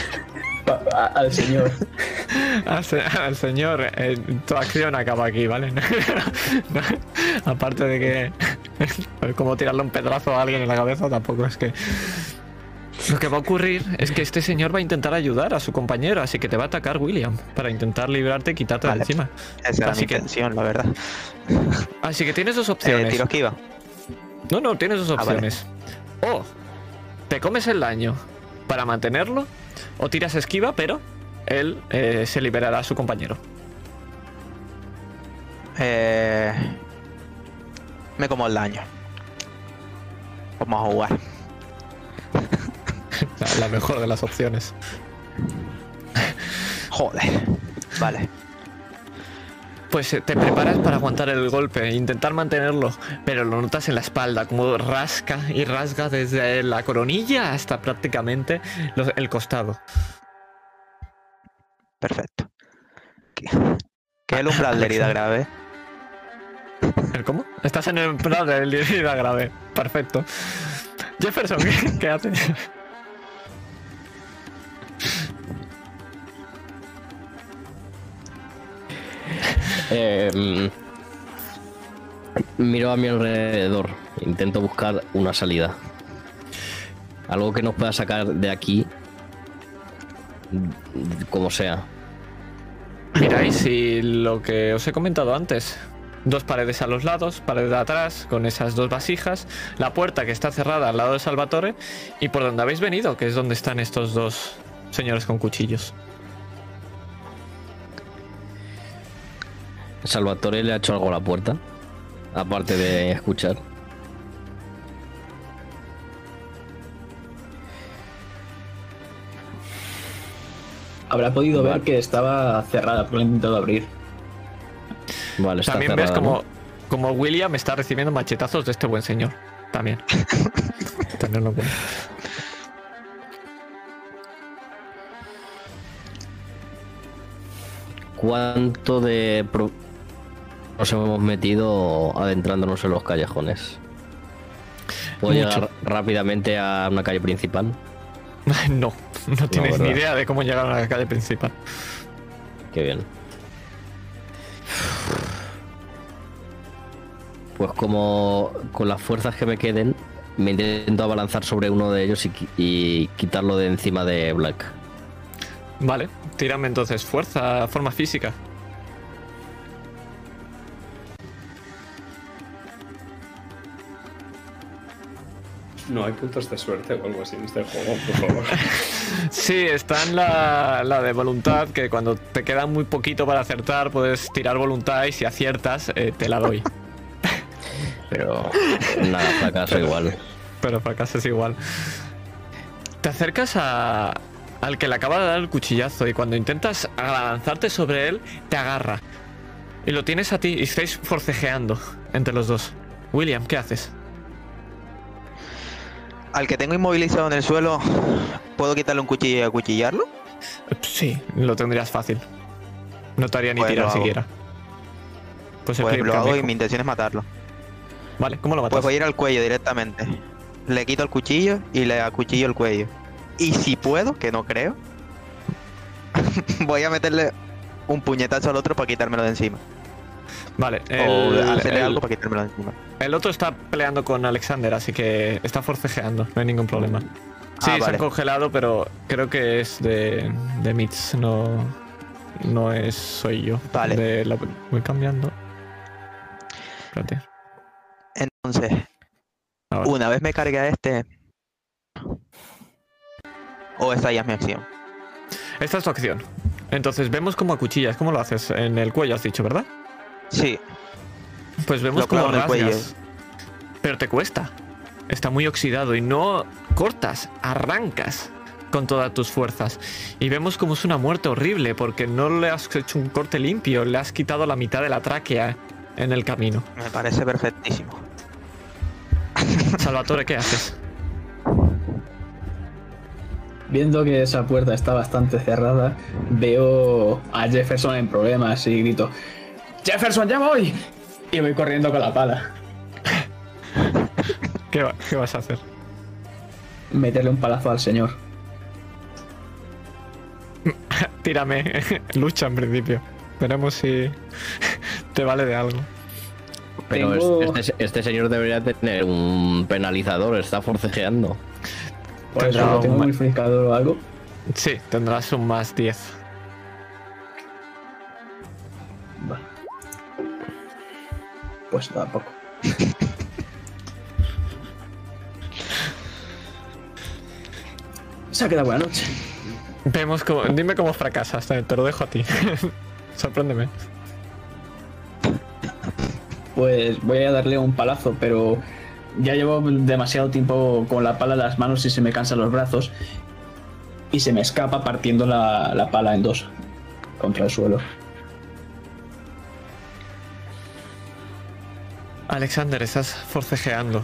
A- al señor. Al, se- al señor, eh, tu acción acaba aquí, ¿vale? No, aparte de que. como tirarle un pedrazo a alguien en la cabeza, tampoco es que. Lo que va a ocurrir es que este señor va a intentar ayudar a su compañero, así que te va a atacar William para intentar librarte y quitarte de encima. Esa era Así mi que- intención, la verdad. Así que tienes dos Eh, opciones. tiro esquiva. No, no, tienes dos Ah, vale. opciones. O te comes el daño para mantenerlo, o tiras esquiva, pero él eh, se liberará a su compañero. Eh, me como el daño. Vamos a jugar. La, la mejor de las opciones. Joder. Vale. Pues eh, te preparas para aguantar el golpe intentar mantenerlo, pero lo notas en la espalda, como rasca y rasga desde la coronilla hasta prácticamente los- el costado. Perfecto. ¿Qué, qué es el umbral de herida grave? ¿El cómo? Estás en el plan de herida grave. Perfecto. Jefferson, ¿qué, qué haces? Eh, miro a mi alrededor. Intento buscar una salida. Algo que nos pueda sacar de aquí. Como sea. Miráis y lo que os he comentado antes. Dos paredes a los lados, pared de atrás, con esas dos vasijas, la puerta que está cerrada al lado de Salvatore y por donde habéis venido, que es donde están estos dos señores con cuchillos. Salvatore le ha hecho algo a la puerta. Aparte de escuchar. Habrá podido ver que estaba cerrada, porque lo he intentado abrir. Vale, está También ves como, ¿no? como William está recibiendo machetazos de este buen señor. También. Tenerlo en cuenta. ¿Cuánto de pro- nos hemos metido adentrándonos en los callejones? ¿Puedo Mucho. llegar rápidamente a una calle principal? No, no tienes ni idea de cómo llegar a la calle principal. Qué bien. Pues como con las fuerzas que me queden, me intento abalanzar sobre uno de ellos y, y quitarlo de encima de Black. Vale, tírame entonces fuerza, forma física. No hay puntos de suerte o algo así en este juego, por favor. Sí, está en la, la de voluntad, que cuando te queda muy poquito para acertar, puedes tirar voluntad y si aciertas, eh, te la doy. Pero nada, fracaso igual. Pero fracasas igual. Te acercas a, al que le acaba de dar el cuchillazo y cuando intentas avanzarte sobre él, te agarra. Y lo tienes a ti y estáis forcejeando entre los dos. William, ¿qué haces? Al que tengo inmovilizado en el suelo, ¿puedo quitarle un cuchillo y acuchillarlo? Sí, lo tendrías fácil. No te haría ni Pues tirar siquiera. Pues, Pues lo hago y mi intención es matarlo. Vale, ¿cómo lo matas? Pues voy a ir al cuello directamente. Le quito el cuchillo y le acuchillo el cuello. Y si puedo, que no creo, voy a meterle un puñetazo al otro para quitármelo de encima. Vale, o el, hacerle el- algo para quitármelo de encima. el otro está peleando con Alexander, así que está forcejeando, no hay ningún problema. Sí, Ah, se vale. han congelado, pero creo que es de, de Mitz, no, no es soy yo. Vale. De la- voy cambiando. Espérate. Entonces, Ahora. una vez me cargue a este. O esa ya es mi acción. Esta es tu acción. Entonces vemos cómo acuchillas. ¿Cómo lo haces? En el cuello has dicho, ¿verdad? Sí, Pues vemos Lo cómo rasgas. Pero te cuesta. Está muy oxidado y no cortas, arrancas con todas tus fuerzas. Y vemos como es una muerte horrible porque no le has hecho un corte limpio, le has quitado la mitad de la tráquea en el camino. me parece perfectísimo. Salvatore, ¿qué haces? Viendo que esa puerta está bastante cerrada, veo a Jefferson en problemas y grito: ¡Jefferson, ya voy! Y voy corriendo con la pala. ¿Qué, va- qué vas a hacer? Meterle un palazo al señor. Tírame, lucha en principio. Veremos si te vale de algo. Pero Tengo- este, este señor debería tener un penalizador, está forcejeando. Por Tendrá un- modificador o algo. Sí, tendrás un más 10. Pues tampoco. Se ha quedado buena noche. Vemos cómo. Dime cómo fracasas, te lo dejo a ti. Sorpréndeme. Pues voy a darle un palazo, pero ya llevo demasiado tiempo con la pala en las manos y se me cansan los brazos. Y se me escapa partiendo la, la pala en dos contra el suelo. Alexander, estás forcejeando.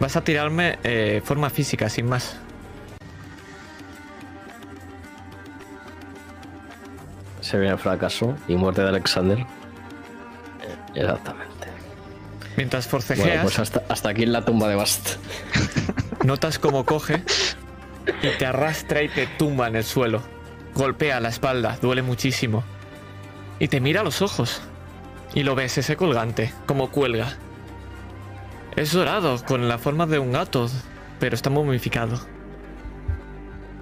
Vas a tirarme eh, forma física, sin más. Se viene fracaso y muerte de Alexander. Eh, Exactamente. Mientras Bueno, forcejeas, pues hasta, hasta aquí en la tumba de Bast. notas cómo coge y te arrastra y te tumba en el suelo. Golpea la espalda, duele muchísimo. y te mira a los ojos. Y lo ves, ese colgante, como cuelga. Es dorado, con la forma de un gato, pero está momificado.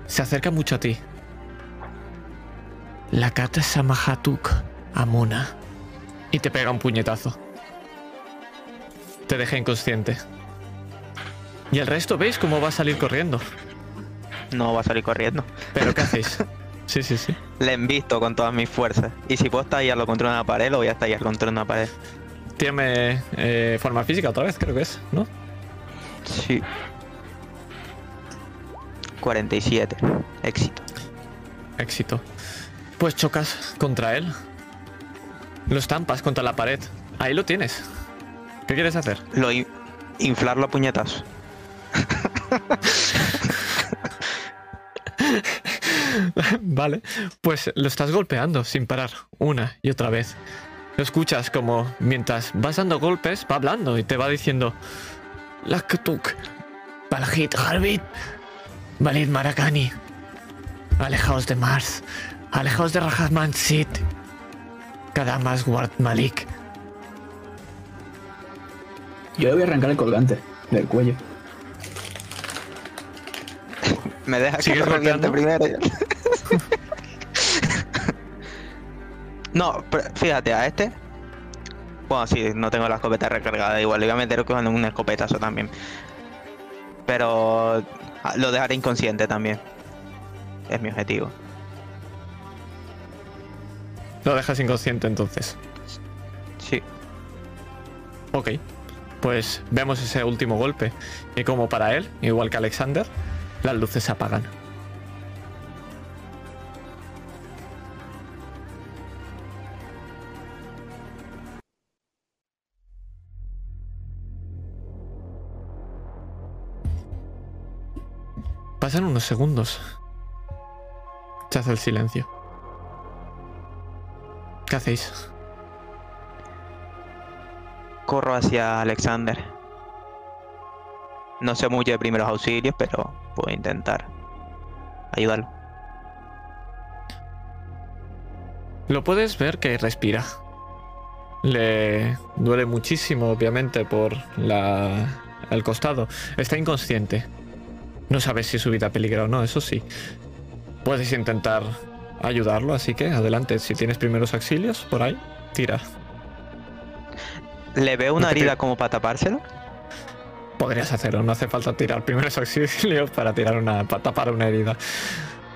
Se acerca mucho a ti. La Kata Samahatuk Amuna. Y te pega un puñetazo. Te deja inconsciente. Y el resto veis cómo va a salir corriendo. No va a salir corriendo. ¿Pero qué hacéis? Sí, sí, sí. Le envisto con todas mis fuerzas. Y si puedo estallarlo contra una pared, lo voy a estallar contra una pared. Tiene eh, forma física otra vez, creo que es, ¿no? Sí. 47. Éxito. Éxito. Pues chocas contra él. Lo estampas contra la pared. Ahí lo tienes. ¿Qué quieres hacer? Lo in- inflarlo a puñetazos. vale. Pues lo estás golpeando sin parar, una y otra vez. Lo escuchas como mientras vas dando golpes, va hablando y te va diciendo: Laktuk, Balhit Harbit, Valid Marakani, alejaos de Mars, alejaos de Rahman Sid, Kadamas Ward Malik. Yo le voy a arrancar el colgante del cuello. Me deja que ¿Sigues lo reviente golpeando? primero. no, pero fíjate, a este. Bueno, sí, no tengo la escopeta recargada. Igual le voy a meter con un escopetazo también. Pero ah, lo dejaré inconsciente también. Es mi objetivo. Lo dejas inconsciente entonces. Sí. Ok. Pues vemos ese último golpe. Y como para él, igual que Alexander, las luces se apagan. Pasan unos segundos. Se hace el silencio. ¿Qué hacéis? Corro hacia Alexander. No sé mucho de primeros auxilios, pero puedo intentar ayudarlo. Lo puedes ver que respira. Le duele muchísimo, obviamente, por la, el costado. Está inconsciente. No sabes si su vida peligra o no, eso sí. Puedes intentar ayudarlo, así que adelante. Si tienes primeros auxilios por ahí, tira. ¿Le veo una herida como para tapárselo? Podrías hacerlo, no hace falta tirar primeros auxilios para tirar una para tapar una herida.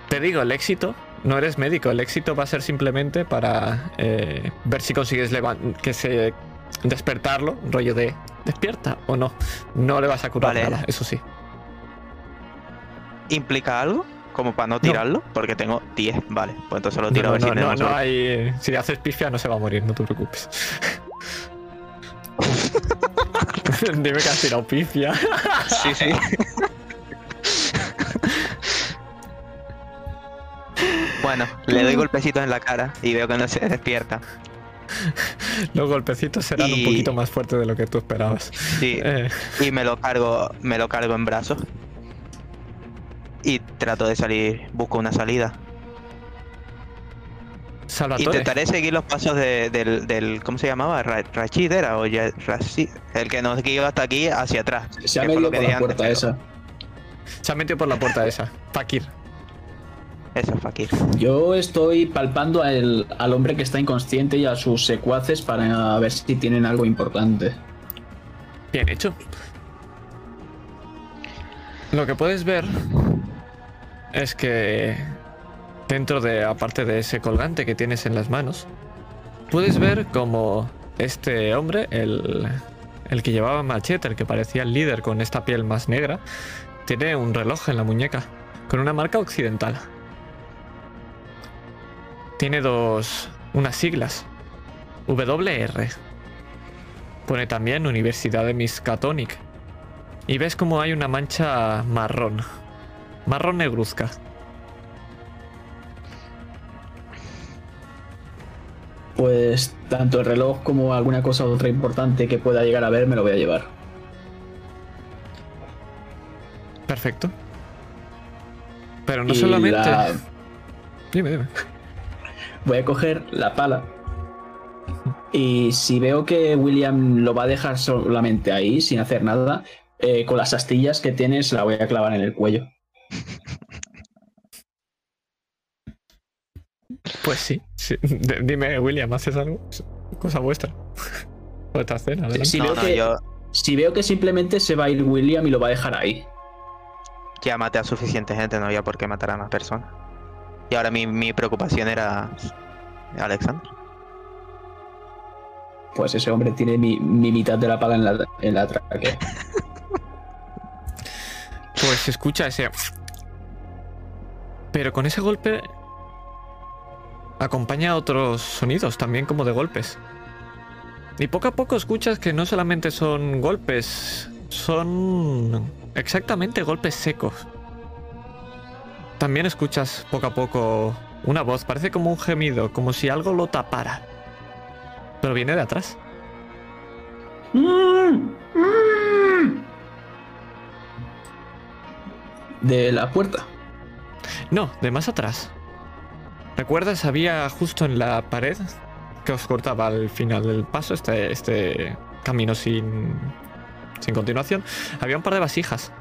Te digo, el éxito, no eres médico, el éxito va a ser simplemente para eh, ver si consigues que se despertarlo, rollo de despierta o no. No le vas a curar Vale. nada, eso sí. ¿Implica algo? Como para no tirarlo, porque tengo 10, vale. Pues entonces lo No, tiro a no, ver si no, no, tenemos no suerte. hay. Si le haces pifia no se va a morir, no te preocupes. Dime que has tirado pifia. Sí, sí. bueno, le doy golpecitos en la cara y veo que no se despierta. Los golpecitos serán un poquito más fuertes de lo que tú esperabas. Sí, Eh, y me lo cargo, me lo cargo en brazos. Y trato de salir, busco una salida. Salvatore. Intentaré seguir los pasos de- del, del, ¿cómo se llamaba? Ra- Rachid era o ya, Rashid, el que nos guió hasta aquí hacia atrás. Se ha metido por la antes, puerta pero- esa. Se ha metido por la puerta esa. Fakir. Eso, Fakir. Yo estoy palpando al, al hombre que está inconsciente y a sus secuaces para ver si tienen algo importante. Bien hecho. Lo que puedes ver es que dentro de, aparte de ese colgante que tienes en las manos, puedes ver como este hombre, el, el que llevaba machete, el que parecía el líder con esta piel más negra, tiene un reloj en la muñeca con una marca occidental. Tiene dos, unas siglas, WR. Pone también Universidad de Miskatonic. Y ves como hay una mancha marrón. Marrón negruzca. Pues tanto el reloj como alguna cosa otra importante que pueda llegar a ver me lo voy a llevar. Perfecto. Pero no Y solamente. la- Dime, dime. Voy a coger la pala Y si veo que William lo va a dejar solamente ahí, sin hacer nada, eh, con las astillas que tienes la voy a clavar en el cuello. Pues sí. sí. Dime, William, ¿haces algo? Cosa vuestra. Otra cena. Si no, veo no, que- yo Si veo que simplemente se va a ir William y lo va a dejar ahí. ya maté a suficiente gente, no había por qué matar a más personas. Y ahora mi, mi preocupación era Alexander. Pues ese hombre tiene mi, mi mitad de la paga en la, en la tráquea. Pues escucha ese. Pero con ese golpe. Acompaña otros sonidos también como de golpes. Y poco a poco escuchas que no solamente son golpes, son exactamente golpes secos. También escuchas poco a poco una voz, parece como un gemido, como si algo lo tapara. Pero viene de atrás. De la puerta. No, de más atrás. ¿Recuerdas? Había justo en la pared que os cortaba al final del paso, este, este camino sin, sin continuación. Había un par de vasijas.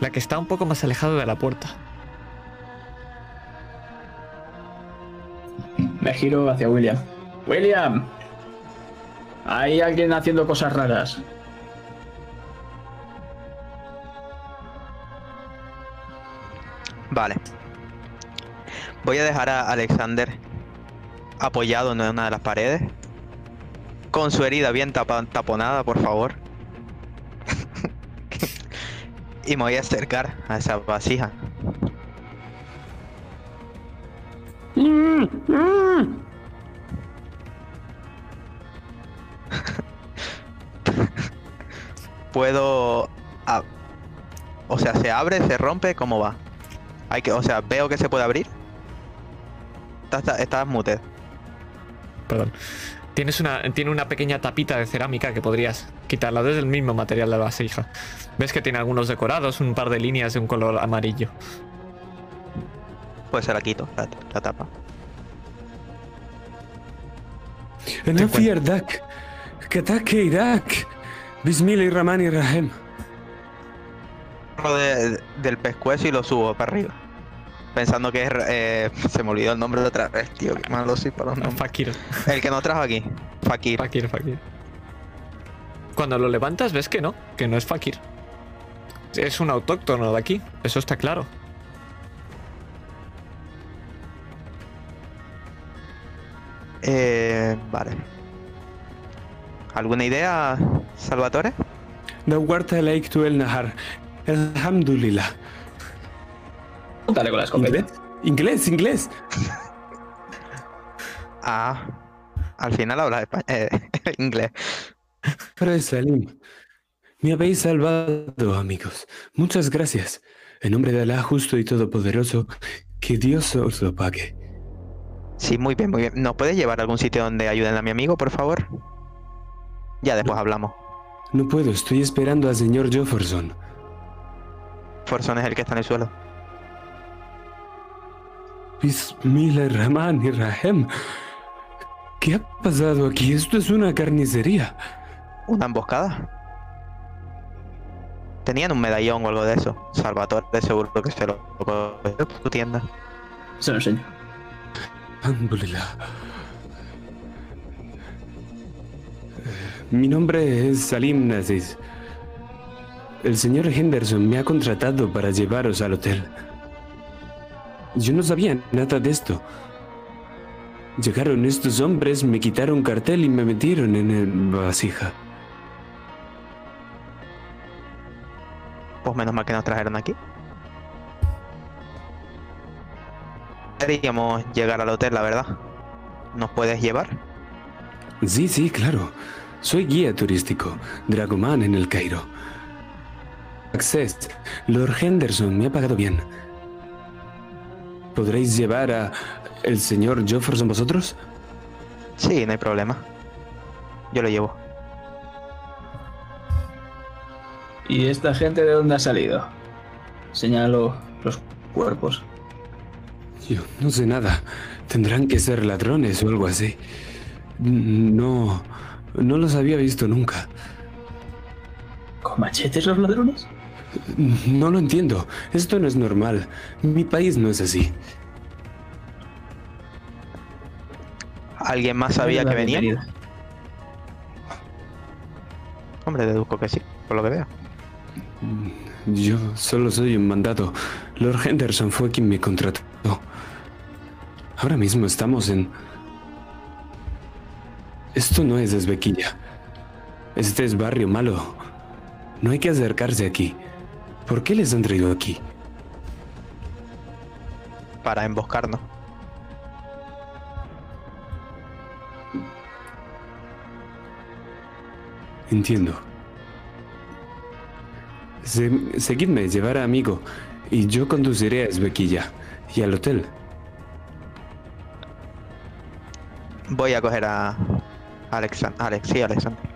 La que está un poco más alejada de la puerta. Me giro hacia William. William. Hay alguien haciendo cosas raras. Vale. Voy a dejar a Alexander apoyado en una de las paredes. Con su herida bien taponada, por favor. y me voy a acercar a esa vasija. Puedo... O sea, se abre, se rompe, ¿cómo va? Hay que, o sea, veo que se puede abrir estás, estás. Perdón. Tienes una, tiene una pequeña tapita de cerámica que podrías quitarla desde el mismo material de la vasija. Ves que tiene algunos decorados, un par de líneas de un color amarillo. Pues se la quito, la, la tapa. E Irak, Bismillah e Rahman e Rahim. De, del pescuezo y lo subo para arriba Pensando que es. eh, se me olvidó el nombre de otra vez, tío. Qué malo soy para los nombres. Fakir. El que nos trajo aquí. Fakir. Fakir, Fakir. Cuando lo levantas ves que no, que no es Fakir. Es un autóctono de aquí, eso está claro. Eh, vale. ¿Alguna idea, Salvatore? دورت عليك طول النهار الحمد لله Dale con la escopeta. Inglés, inglés. ah, al final habla eh, inglés. Pero es Salim. Me habéis salvado, amigos. Muchas gracias. En nombre de Alá, justo y todopoderoso, que Dios os lo pague. Sí, muy bien, muy bien. ¿Nos puede llevar a algún sitio donde ayuden a mi amigo, por favor? Ya después hablamos. No puedo, estoy esperando al señor Jefferson. Jefferson es el que está en el suelo. Bismillahirrahmanirrahim. ¿Qué ha pasado aquí? Esto es una carnicería. ¿Una emboscada? Tenían un medallón o algo de eso. Salvatore, de seguro que se lo cogió por tu tienda. Se lo enseño. Alhamdulillah. Mi nombre es Salim Naziz. El señor Henderson me ha contratado para llevaros al hotel. Yo no sabía nada de esto. Llegaron estos hombres, me quitaron cartel y me metieron en el vasija. Pues menos mal que nos trajeron aquí. Queríamos llegar al hotel, la verdad. ¿Nos puedes llevar? Sí, sí, claro. Soy guía turístico, Dragoman en el Cairo. Access, Lord Henderson me ha pagado bien. ¿Podréis llevar a el señor Jefferson vosotros? Sí, no hay problema. Yo lo llevo. ¿Y esta gente de dónde ha salido? Señalo los cuerpos. Yo no sé nada. Tendrán que ser ladrones o algo así. No, no los había visto nunca. ¿Con machetes los ladrones? No lo entiendo. Esto no es normal. Mi país no es así. ¿Alguien más sabía que bienvenida. Hombre, deduzco que sí, por lo que veo. Yo solo soy un mandato. Lord Henderson fue quien me contrató. Ahora mismo estamos en... Esto no es Esbequilla. Este es barrio malo. No hay que acercarse aquí. ¿Por qué les han traído aquí? Para emboscarnos. Entiendo. Se- seguidme, llevar a amigo, y yo conduciré a Esbequilla y al hotel. Voy a coger a Alexan Alex, sí, Alexander.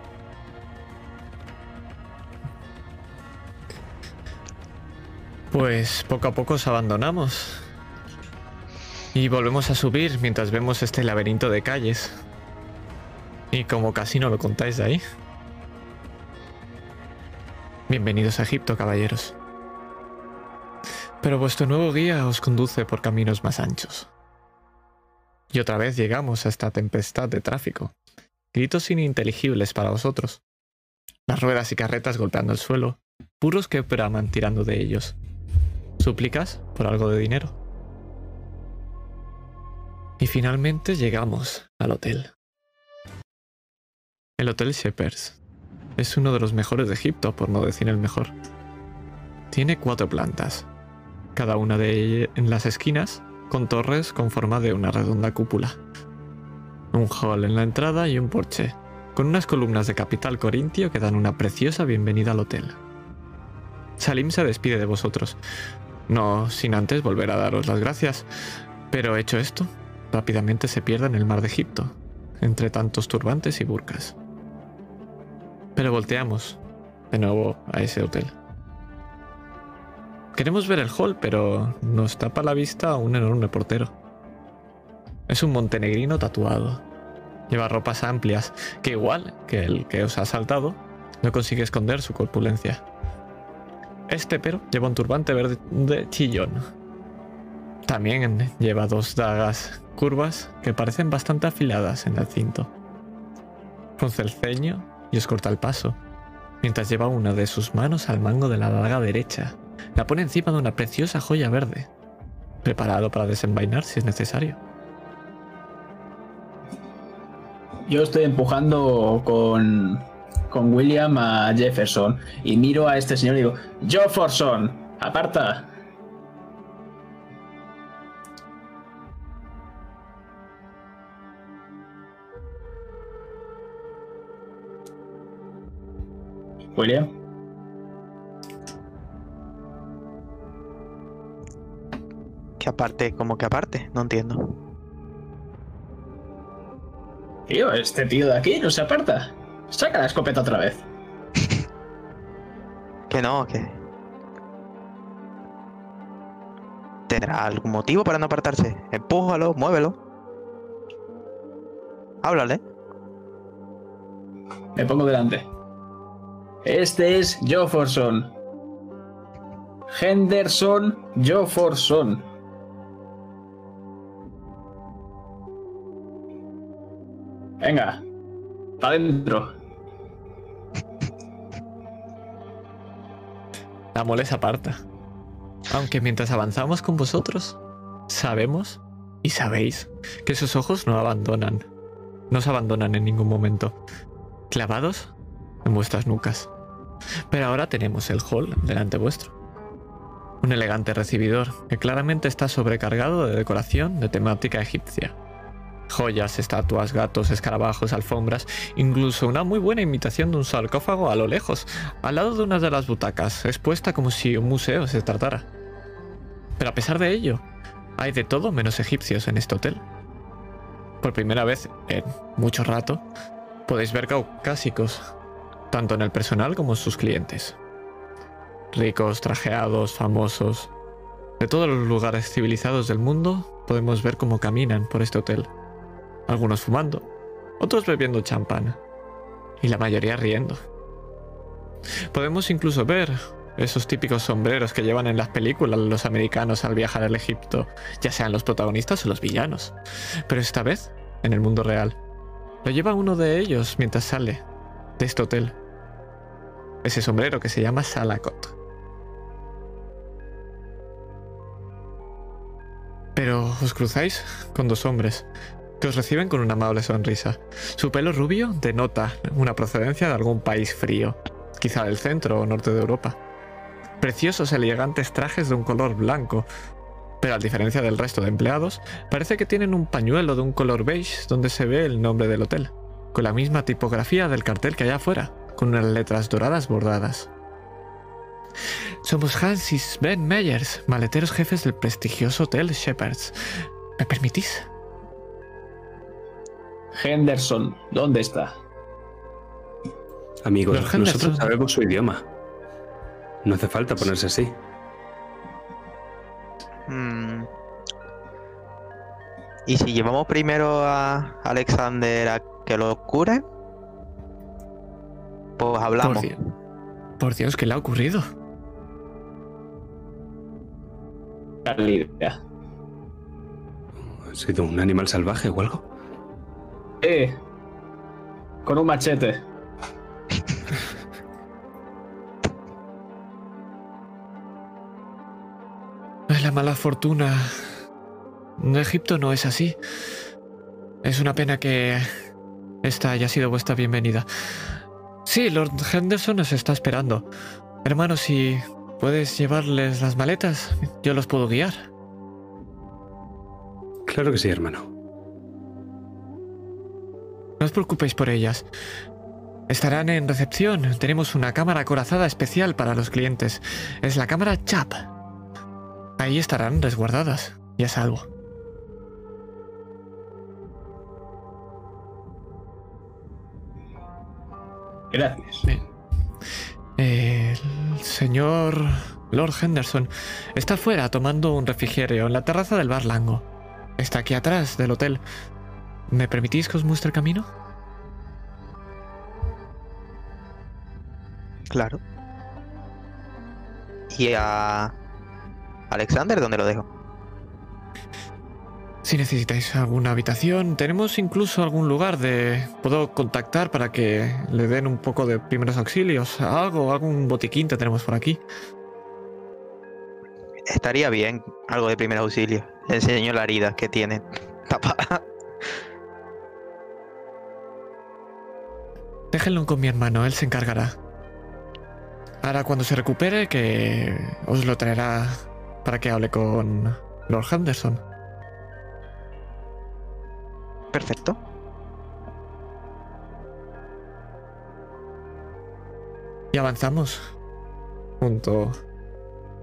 Pues poco a poco os abandonamos. Y volvemos a subir mientras vemos este laberinto de calles. Y como casi no lo contáis de ahí. Bienvenidos a Egipto, caballeros. Pero vuestro nuevo guía os conduce por caminos más anchos. Y otra vez llegamos a esta tempestad de tráfico. Gritos ininteligibles para vosotros. Las ruedas y carretas golpeando el suelo. Puros que braman tirando de ellos. Súplicas por algo de dinero. Y finalmente llegamos al hotel. El Hotel Shepherds. Es uno de los mejores de Egipto, por no decir el mejor. Tiene cuatro plantas, cada una de ellas en las esquinas, con torres con forma de una redonda cúpula. Un hall en la entrada y un porche, con unas columnas de capital corintio que dan una preciosa bienvenida al hotel. Salim se despide de vosotros, no sin antes volver a daros las gracias, pero hecho esto, rápidamente se pierde en el mar de Egipto, entre tantos turbantes y burcas. Pero volteamos de nuevo a ese hotel. Queremos ver el hall, pero nos tapa la vista un enorme portero. Es un montenegrino tatuado. Lleva ropas amplias, que igual que el que os ha asaltado, no consigue esconder su corpulencia. Este pero lleva un turbante verde chillón. También lleva dos dagas curvas que parecen bastante afiladas en el cinto. Frunce el ceño y os corta el paso, mientras lleva una de sus manos al mango de la daga derecha. La pone encima de una preciosa joya verde, preparado para desenvainar si es necesario. Yo estoy empujando con, con William a Jefferson y miro a este señor y digo, Jefferson, aparta. William. Que aparte, como que aparte, no entiendo. Tío, este tío de aquí no se aparta. Saca la escopeta otra vez. Que no, que. ¿Tendrá algún motivo para no apartarse? Empújalo, muévelo. Háblale. Me pongo delante. Este es Jefferson. Henderson Jefferson. Venga, para adentro. La mole aparta. Aunque mientras avanzamos con vosotros, sabemos y sabéis que sus ojos no abandonan. No se abandonan en ningún momento. Clavados en vuestras nucas. Pero ahora tenemos el hall delante vuestro. Un elegante recibidor que claramente está sobrecargado de decoración de temática egipcia. Joyas, estatuas, gatos, escarabajos, alfombras, incluso una muy buena imitación de un sarcófago a lo lejos, al lado de una de las butacas, expuesta como si un museo se tratara. Pero a pesar de ello, hay de todo menos egipcios en este hotel. Por primera vez en mucho rato, podéis ver caucásicos, tanto en el personal como en sus clientes. Ricos, trajeados, famosos. De todos los lugares civilizados del mundo, podemos ver cómo caminan por este hotel. Algunos fumando, otros bebiendo champán y la mayoría riendo. Podemos incluso ver esos típicos sombreros que llevan en las películas los americanos al viajar al Egipto, ya sean los protagonistas o los villanos. Pero esta vez, en el mundo real, lo lleva uno de ellos mientras sale de este hotel. Ese sombrero que se llama Salakot. Pero os cruzáis con dos hombres que os reciben con una amable sonrisa. Su pelo rubio denota una procedencia de algún país frío, quizá del centro o norte de Europa. Preciosos elegantes trajes de un color blanco, pero a diferencia del resto de empleados, parece que tienen un pañuelo de un color beige donde se ve el nombre del hotel, con la misma tipografía del cartel que hay afuera, con unas letras doradas bordadas. Somos Hans y Sven Meyers, maleteros jefes del prestigioso Hotel Shepherds. ¿Me permitís? Henderson, ¿dónde está? Amigos, Henderson. nosotros sabemos su idioma. No hace falta ponerse así. Mm. ¿Y si llevamos primero a Alexander a que lo cure? Pues hablamos. Por, Di- por Dios, ¿qué le ha ocurrido? ¿Ha sido un animal salvaje o algo? Eh. Con un machete. Ay, La mala fortuna. En Egipto no es así. Es una pena que esta haya sido vuestra bienvenida. Sí, Lord Henderson nos está esperando. Hermano, si puedes llevarles las maletas, yo los puedo guiar. Claro que sí, hermano. No os preocupéis por ellas. Estarán en recepción. Tenemos una cámara acorazada especial para los clientes. Es la cámara Chap. Ahí estarán resguardadas y a salvo. Gracias. Bien. El señor Lord Henderson está fuera tomando un refrigerio en la terraza del bar Lango. Está aquí atrás del hotel. ¿Me permitís que os muestre el camino? Claro. ¿Y a Alexander dónde lo dejo? Si necesitáis alguna habitación, tenemos incluso algún lugar de... Puedo contactar para que le den un poco de primeros auxilios, algo, algún botiquín que tenemos por aquí. Estaría bien algo de primer auxilio. Le enseño la herida que tiene tapada. Déjenlo con mi hermano, él se encargará. Ahora cuando se recupere, que os lo traerá para que hable con Lord Henderson. Perfecto. Y avanzamos junto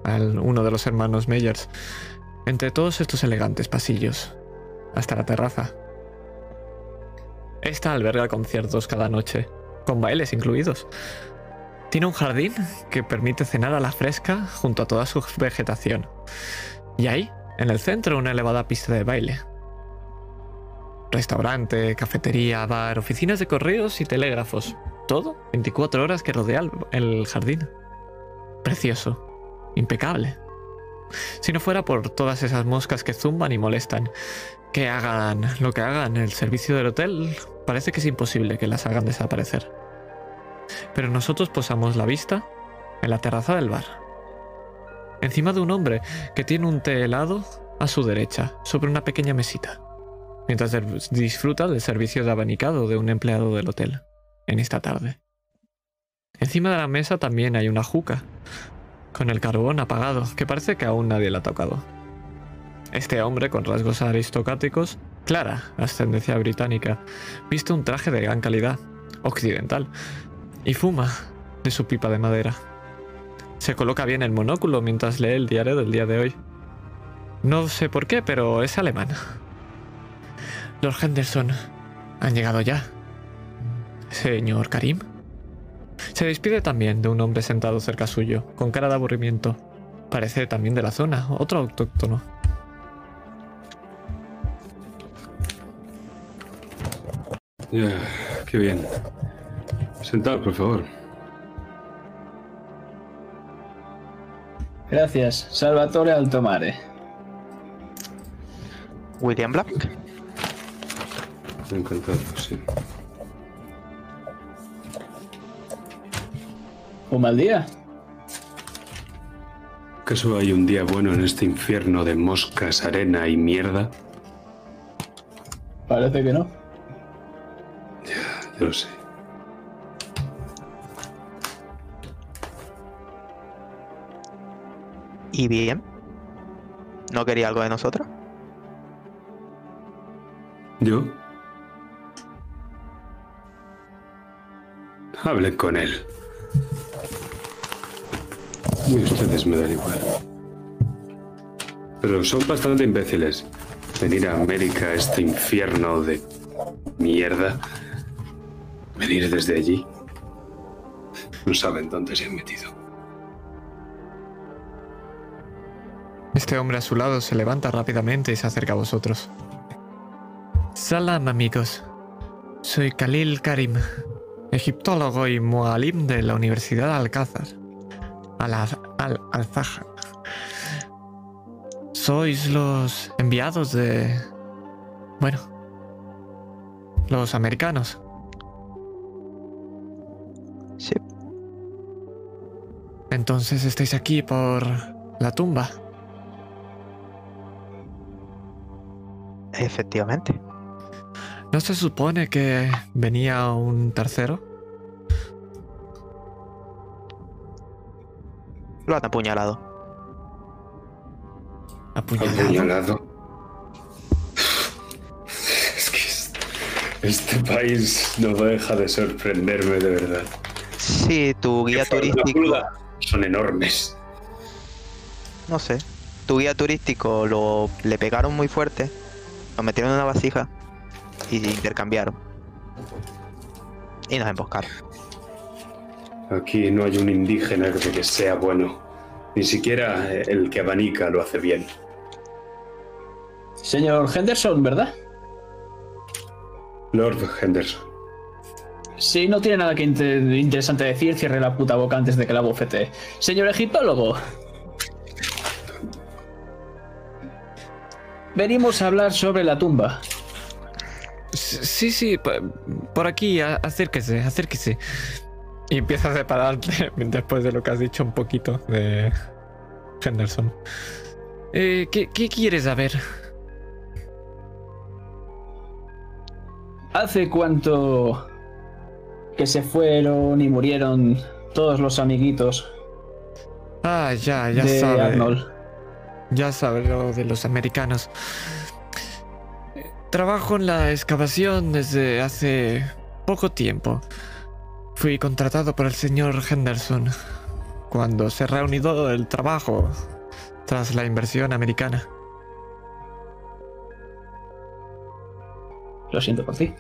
al uno de los hermanos Meyers entre todos estos elegantes pasillos hasta la terraza. Esta alberga conciertos cada noche, con bailes incluidos. Tiene un jardín que permite cenar a la fresca junto a toda su vegetación. Y ahí, en el centro, una elevada pista de baile. Restaurante, cafetería, bar, oficinas de correos y telégrafos. Todo 24 horas que rodea el, jardín. Precioso. Impecable. Si no fuera por todas esas moscas que zumban y molestan. Que hagan lo que hagan el servicio del hotel, parece que es imposible que las hagan desaparecer. Pero nosotros posamos la vista en la terraza del bar. Encima de un hombre que tiene un té helado a su derecha, sobre una pequeña mesita mientras disfruta del servicio de abanicado de un empleado del hotel en esta tarde. Encima de la mesa también hay una juca, con el carbón apagado, que parece que aún nadie la ha tocado. Este hombre, con rasgos aristocráticos, clara ascendencia británica, viste un traje de gran calidad, occidental, y fuma de su pipa de madera. Se coloca bien el monóculo mientras lee el diario del día de hoy. No sé por qué, pero es alemán. Lord Henderson, han llegado ya. Señor Karim. Se despide también de un hombre sentado cerca suyo, con cara de aburrimiento. Parece también de la zona, otro autóctono. Ya, qué bien. Sentad, por favor. Gracias, Salvatore Altomare. William Black. Encantado, sí. Un mal día. ¿Acaso hay un día bueno en este infierno de moscas, arena y mierda? Parece que no. Yo lo sé. ¿Y bien? ¿No quería algo de nosotros? ¿Yo? Hablen con él. Y ustedes me dan igual. Pero son bastante imbéciles. Venir a América, a este infierno de mierda. Venir desde allí. No saben dónde se han metido. Este hombre a su lado se levanta rápidamente y se acerca a vosotros. Salam amigos. Soy Khalil Karim, egiptólogo y mualim de la Universidad de Alcázar. Al al Alzahar. Sois los enviados de... Bueno. Los americanos. Entonces estáis aquí por la tumba. Efectivamente. ¿No se supone que venía un tercero? Lo han apuñalado. Apuñalado. Apuñalado. Es que es- este país no deja de sorprenderme de verdad. Sí, tu guía turístico. Son enormes. No sé. Tu guía turístico lo le pegaron muy fuerte. Lo metieron en una vasija. Y intercambiaron. Y nos emboscaron. Aquí no hay un indígena que que sea bueno. Ni siquiera el que abanica lo hace bien. Señor Henderson, ¿verdad? Lord Henderson. Si no tiene nada que inter- interesante decir, cierre la puta boca antes de que la bofete. Señor egiptólogo. Venimos a hablar sobre la tumba. Sí, sí, por aquí, acérquese, acérquese. Y empieza a separarte después de lo que has dicho un poquito de Henderson. Eh, ¿qué, qué quieres saber? ¿Hace cuánto que se fueron y murieron todos los amiguitos Ah, ya, ya de sabe. Arnold? Ya sabe lo de los americanos. Trabajo en la excavación desde hace poco tiempo. Fui contratado por el señor Henderson cuando se reunió el trabajo tras la inversión americana. Lo siento por ti.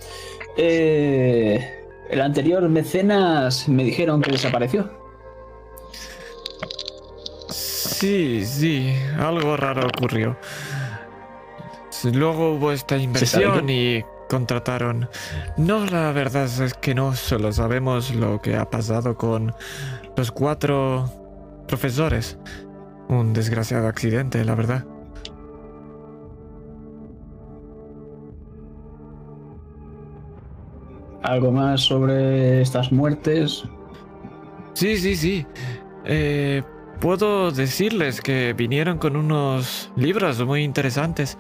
Eh, el anterior mecenas me dijeron que desapareció. Sí, sí, algo raro ocurrió. Luego hubo esta inversión y contrataron. No, la verdad es que no, solo sabemos lo que ha pasado con los cuatro profesores. Un desgraciado accidente, la verdad. ¿Algo más sobre estas muertes? Sí, sí, sí. Eh, puedo decirles que vinieron con unos libros muy interesantes.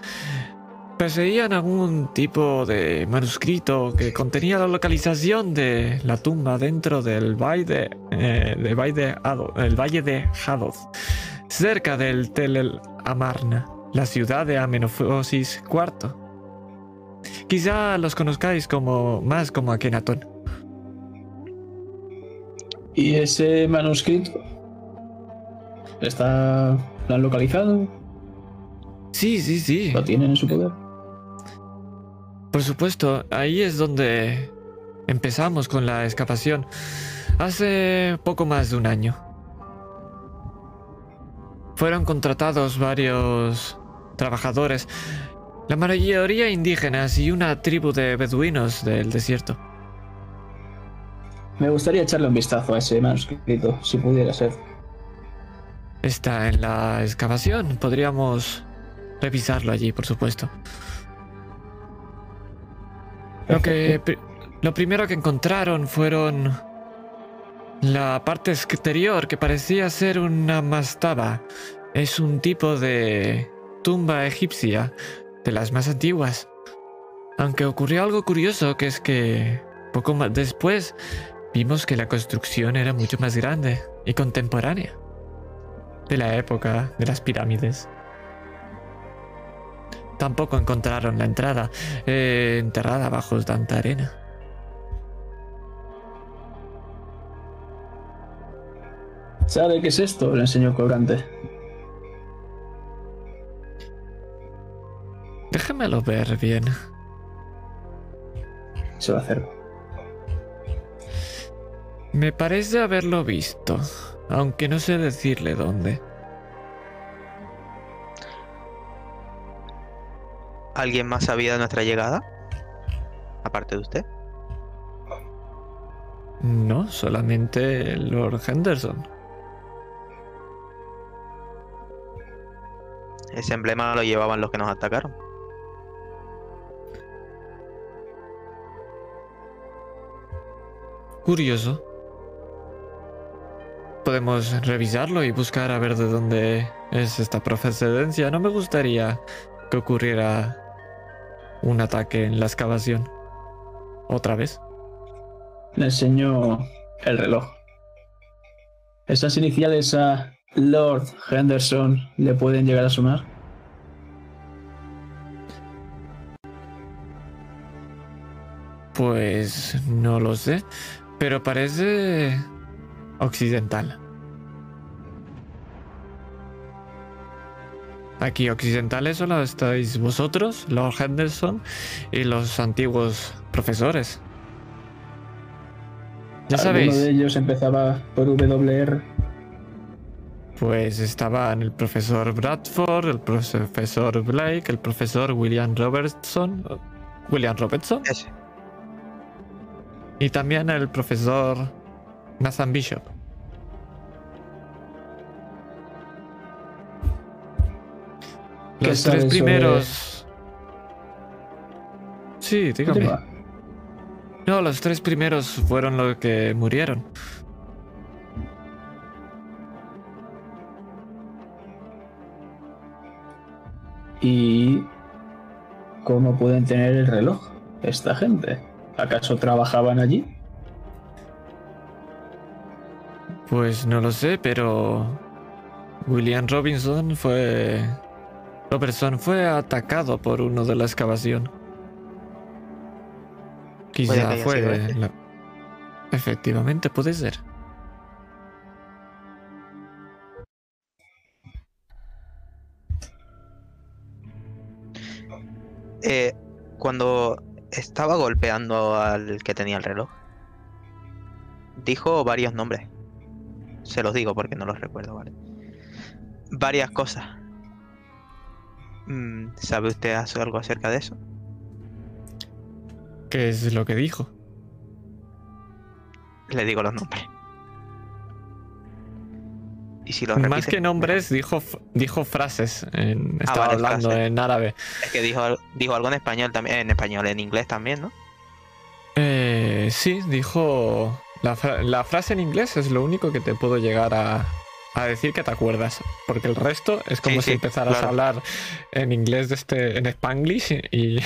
Poseían algún tipo de manuscrito que contenía la localización de la tumba dentro del valle, eh, de Hado- el valle de Hadoth, cerca del Tel el Amarna, la ciudad de Amenofis IV. Quizá los conozcáis como más como Akenatón. ¿Y ese manuscrito? ¿Está lo han localizado? Sí, sí, sí. ¿Lo tienen en su poder? Por supuesto, ahí es donde empezamos con la excavación. Hace poco más de un año. Fueron contratados varios trabajadores La mayoría indígenas y una tribu de beduinos del desierto. Me gustaría echarle un vistazo a ese manuscrito, si pudiera ser. Está en la excavación. Podríamos revisarlo allí, por supuesto. Lo que lo primero que encontraron fueron la parte exterior que parecía ser una mastaba. Es un tipo de tumba egipcia de las más antiguas. Aunque ocurrió algo curioso que es que poco más después vimos que la construcción era mucho más grande y contemporánea de la época de las pirámides. Tampoco encontraron la entrada eh, enterrada bajo tanta arena. ¿Sabe qué es esto? Le enseñó colgante. Déjamelo ver bien. Se lo acerco. Me parece haberlo visto, aunque no sé decirle dónde. ¿Alguien más sabía de nuestra llegada? Aparte de usted. No, solamente Lord Henderson. Ese emblema lo llevaban los que nos atacaron. Curioso. Podemos revisarlo y buscar a ver de dónde es esta procedencia. No me gustaría que ocurriera un ataque en la excavación. ¿Otra vez? Le enseñó el reloj. Esas iniciales a Lord Henderson le pueden llegar a sonar. Pues no lo sé, pero parece occidental. Aquí occidentales solo estáis vosotros, Lord Henderson, y los antiguos profesores. Ya sabéis, de ellos empezaba por WR. pues estaban el profesor Bradford, el profesor Blake, el profesor William Robertson, William Robertson, Ese. Y también el profesor Nathan Bishop. ¿Qué Los tres sobre- primeros. Sí, dígame. No, los tres primeros fueron los que murieron. ¿Y cómo pueden tener el reloj esta gente? ¿Acaso trabajaban allí? Pues no lo sé, pero. William Robinson fue. Robertson fue atacado por uno de la excavación. Quizá fue. este. la- Efectivamente, puede ser. Eh, cuando estaba golpeando al que tenía el reloj, dijo varios nombres. Se los digo porque no los recuerdo, ¿vale? Varias cosas. Mm, ¿Sabe usted algo acerca de eso? ¿Qué es lo que dijo? Le digo los nombres. Y si los Más que nombres, dijo, dijo frases. en- Ah, estaba vale, hablando frases. en árabe. Es que dijo, dijo algo en español también, en español, en inglés también, ¿no? Eh, sí, dijo. La, fra- la frase en inglés es lo único que te puedo llegar a, a decir que te acuerdas. Porque el resto es como Sí, si sí, empezaras claro. a hablar en inglés de este. en Spanglish y.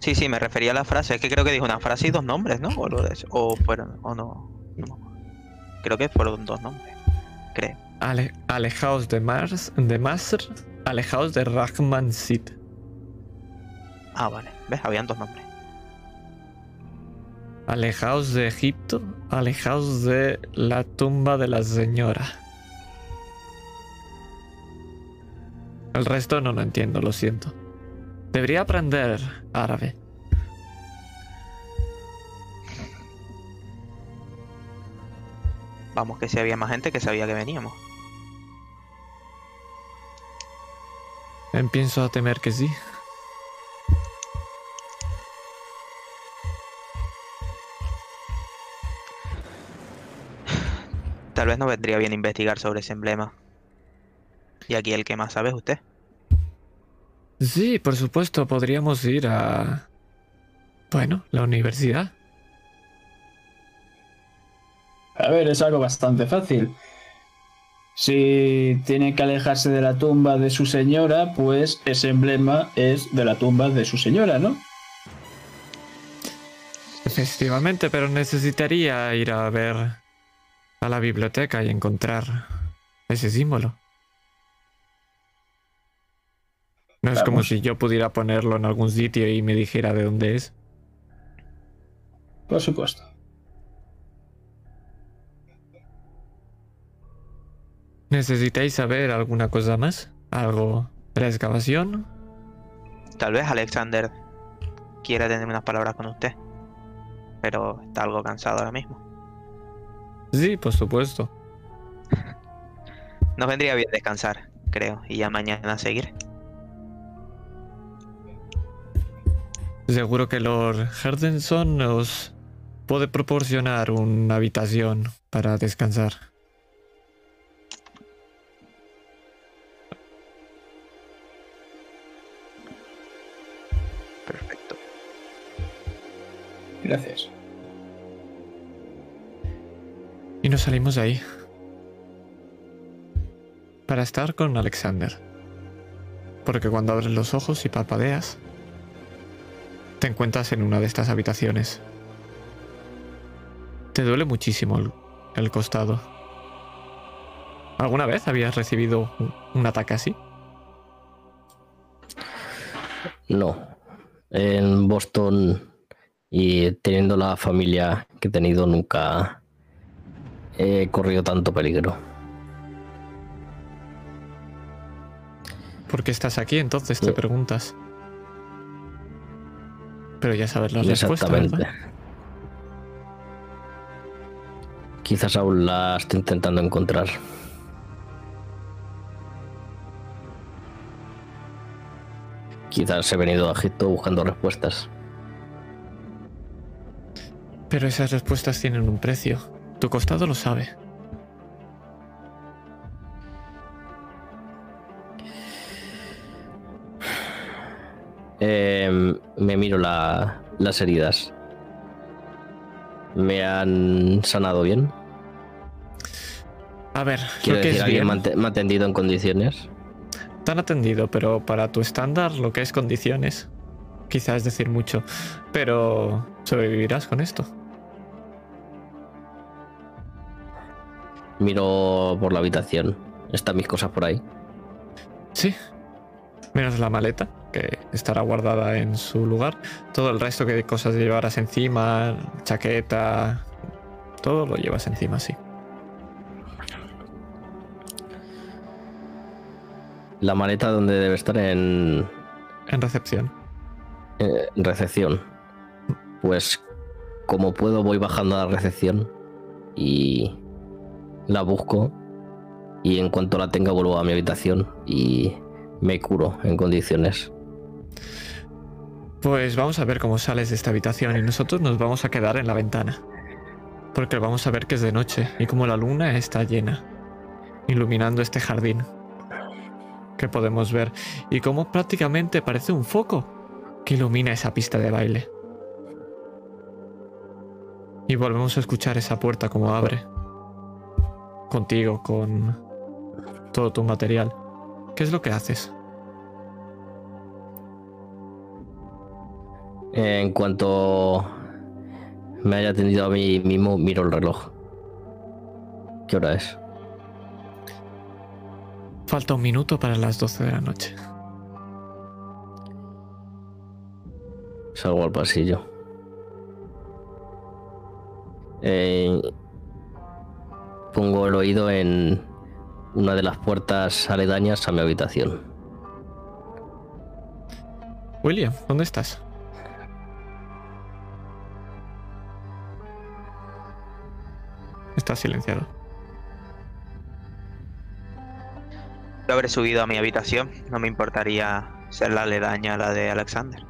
Sí, sí, me refería a la frase. Es que creo que dijo una frase y dos nombres, ¿no? O, algo de eso. o fueron, o no. no. Creo que fueron dos nombres. Creo. Ale- alejaos de Mars. de Masr. Alejaos de Rahman Sid. Ah, vale. ¿Ves? Habían dos nombres. Alejaos de Egipto. Alejaos de la tumba de la señora. El resto no lo entiendo, lo siento. Debería aprender árabe. Vamos, que si había más gente que sabía que veníamos. Empiezo a temer que sí. Tal vez no vendría bien investigar sobre ese emblema. Y aquí el que más sabe es usted. Sí, por supuesto, podríamos ir a... Bueno, la universidad. A ver, es algo bastante fácil. Si tiene que alejarse de la tumba de su señora, pues ese emblema es de la tumba de su señora, ¿no? Efectivamente, pero necesitaría ir a ver a la biblioteca y encontrar ese símbolo. No es como si yo pudiera ponerlo en algún sitio y me dijera de dónde es. Por supuesto. ¿Necesitáis saber alguna cosa más? ¿Algo de la excavación? Tal vez Alexander quiera tener unas palabras con usted. Pero está algo cansado ahora mismo. Sí, por supuesto. Nos vendría bien descansar, creo, y ya mañana seguir. Seguro que Lord Herdenson os puede proporcionar una habitación para descansar. Gracias. Y nos salimos de ahí. Para estar con Alexander. Porque cuando abres los ojos y parpadeas, te encuentras en una de estas habitaciones. Te duele muchísimo el, el costado. ¿Alguna vez habías recibido un, un ataque así? No. En Boston y teniendo la familia que he tenido nunca he corrido tanto peligro. ¿Por qué estás aquí entonces? Te Sí. preguntas. Pero ya sabes la respuesta, Exactamente. ¿verdad? Quizás aún la estoy intentando encontrar. Quizás he venido a Egipto buscando respuestas. Pero esas respuestas tienen un precio. Tu costado lo sabe. Eh, me miro la- las heridas. ¿Me han sanado bien? A ver, Quiero lo que decir, es ¿alguien bien, me ha ate- me ha atendido en condiciones? te han atendido, pero para tu estándar, lo que es condiciones, quizás es decir mucho. Pero sobrevivirás con esto. Miro por la habitación. ¿Están mis cosas por ahí? Sí. Menos la maleta, que estará guardada en su lugar. Todo el resto que de cosas llevarás encima, chaqueta, todo lo llevas encima, sí. La maleta donde debe estar en, En recepción. eh, en recepción. Pues como puedo voy bajando a la recepción y la busco y en cuanto la tenga vuelvo a mi habitación y me curo en condiciones. Pues vamos a ver cómo sales de esta habitación y nosotros nos vamos a quedar en la ventana. Porque vamos a ver que es de noche y como la luna está llena, iluminando este jardín que podemos ver y como prácticamente parece un foco que ilumina esa pista de baile. Y volvemos a escuchar esa puerta como abre. Contigo, con todo tu material. ¿Qué es lo que haces? En cuanto me haya atendido a mí mismo, miro el reloj. ¿Qué hora es? Falta un minuto para las 12 de la noche. Salgo al pasillo. Eh, pongo el oído en una de las puertas aledañas a mi habitación. William, ¿dónde estás? Está silenciado. Yo habré subido a mi habitación. No me importaría ser la aledaña a la de Alexander.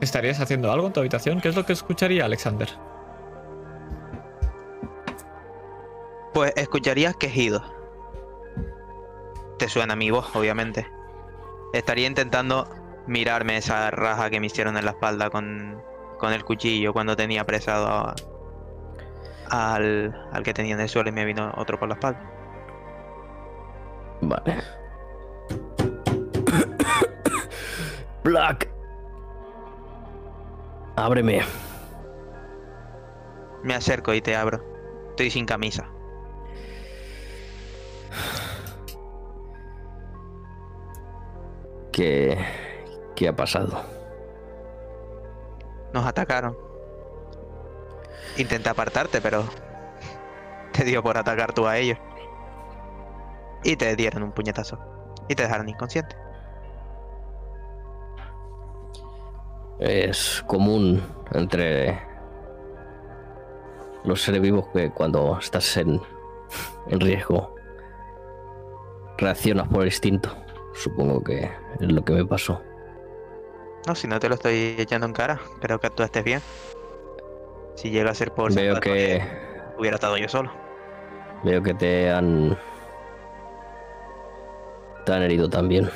¿Estarías haciendo algo en tu habitación? ¿Qué es lo que escucharía Alexander? Escucharías quejidos. Te suena mi voz, obviamente. Estaría intentando mirarme esa raja que me hicieron en la espalda con, con el cuchillo cuando tenía apresado a- al, al que tenía en el suelo y me vino otro por la espalda. Vale. Black. Ábreme. Me acerco y te abro. Estoy sin camisa. ¿Qué, qué ha pasado? Nos atacaron. Intenté apartarte, pero te dio por atacar tú a ellos. Y te dieron un puñetazo. Y te dejaron inconsciente. Es común entre los seres vivos que cuando estás en, en riesgo reaccionas por instinto. Supongo que es lo que me pasó. No, si no te lo estoy echando en cara. Creo que tú estés bien. Si llega a ser por Veo que hubiera estado yo solo. veo que te han te han herido también.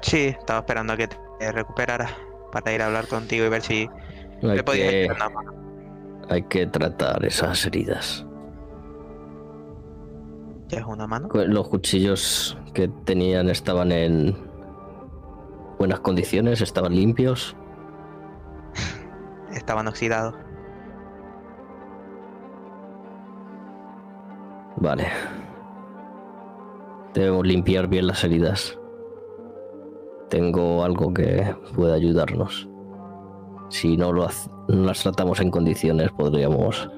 Sí, estaba esperando a que te recuperaras para ir a hablar contigo y ver si Hay te podías que, mano. hay que tratar esas heridas. ¿Ya es una mano? Los cuchillos que tenían estaban en buenas condiciones, estaban limpios. Estaban oxidados. Vale. Debemos limpiar bien las heridas. Tengo algo que pueda ayudarnos. Si no, lo no las tratamos en condiciones, podríamos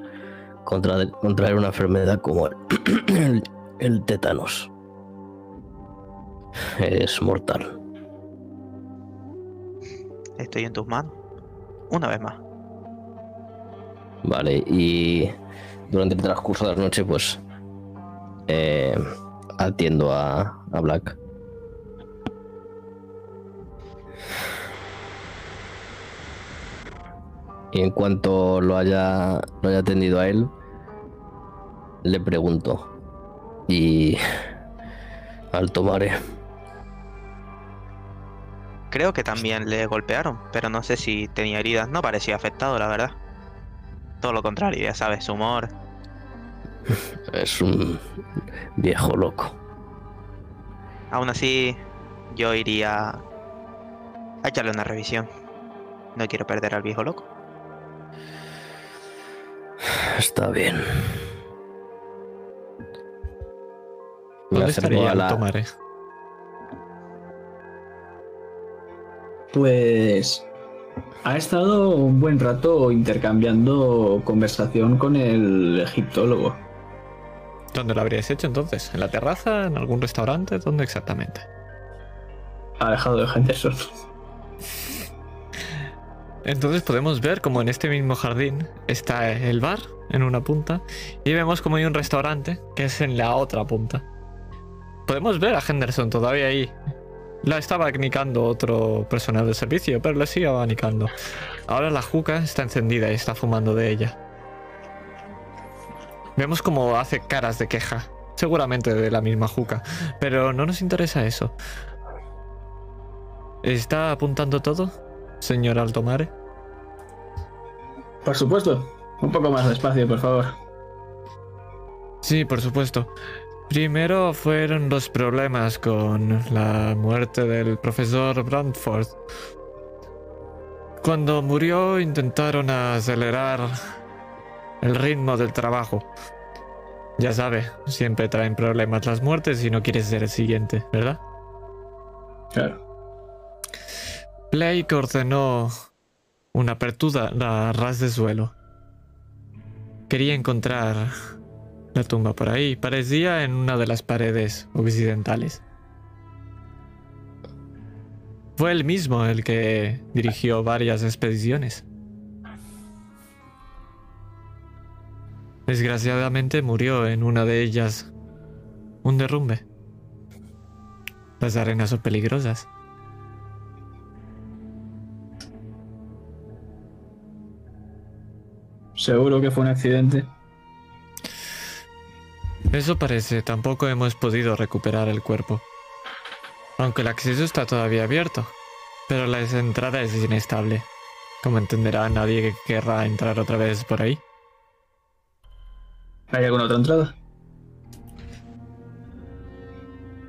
contra- contraer una enfermedad como el, el, tétanos. Es mortal. Estoy en tus manos. Una vez más. Vale, y durante el transcurso de la noche, pues eh, atiendo a, a Black. Y en cuanto lo haya, lo haya atendido a él, le pregunto. Y al tomar Creo que también le golpearon, pero no sé si tenía heridas. No parecía afectado, la verdad. Todo lo contrario, ya sabes, su humor. es un viejo loco. Aún así, yo iría a echarle una revisión. No quiero perder al viejo loco. Está bien. ¿Dónde estaría la- tomare? Pues ha estado un buen rato intercambiando conversación con el egiptólogo. ¿Dónde lo habríais hecho entonces? ¿En la terraza? ¿En algún restaurante? ¿Dónde exactamente? Alejado de Henderson. Entonces podemos ver como en este mismo jardín está el bar en una punta y vemos como hay un restaurante que es en la otra punta. Podemos ver a Henderson todavía ahí. La estaba abanicando otro personal de servicio, pero le sigue abanicando. Ahora la juca está encendida y está fumando de ella. Vemos como hace caras de queja, seguramente de la misma juca, pero no nos interesa eso. ¿Está apuntando todo, señor Altomare? Por supuesto. Un poco más despacio, por favor. Sí, por supuesto. Primero fueron los problemas con la muerte del profesor Brandford. Cuando murió intentaron acelerar el ritmo del trabajo. Ya sabe, siempre traen problemas las muertes y no quieres ser el siguiente, ¿verdad? Claro. Blake ordenó una apertura a ras de suelo. Quería encontrar la tumba por ahí. Parecía en una de las paredes occidentales. Fue él mismo el que dirigió varias expediciones. Desgraciadamente murió en una de ellas un derrumbe. Las arenas son peligrosas. Seguro que fue un accidente. Eso parece, tampoco hemos podido recuperar el cuerpo. Aunque el acceso está todavía abierto, pero la entrada es inestable. Como entenderá, nadie querrá entrar otra vez por ahí. ¿Hay alguna otra entrada?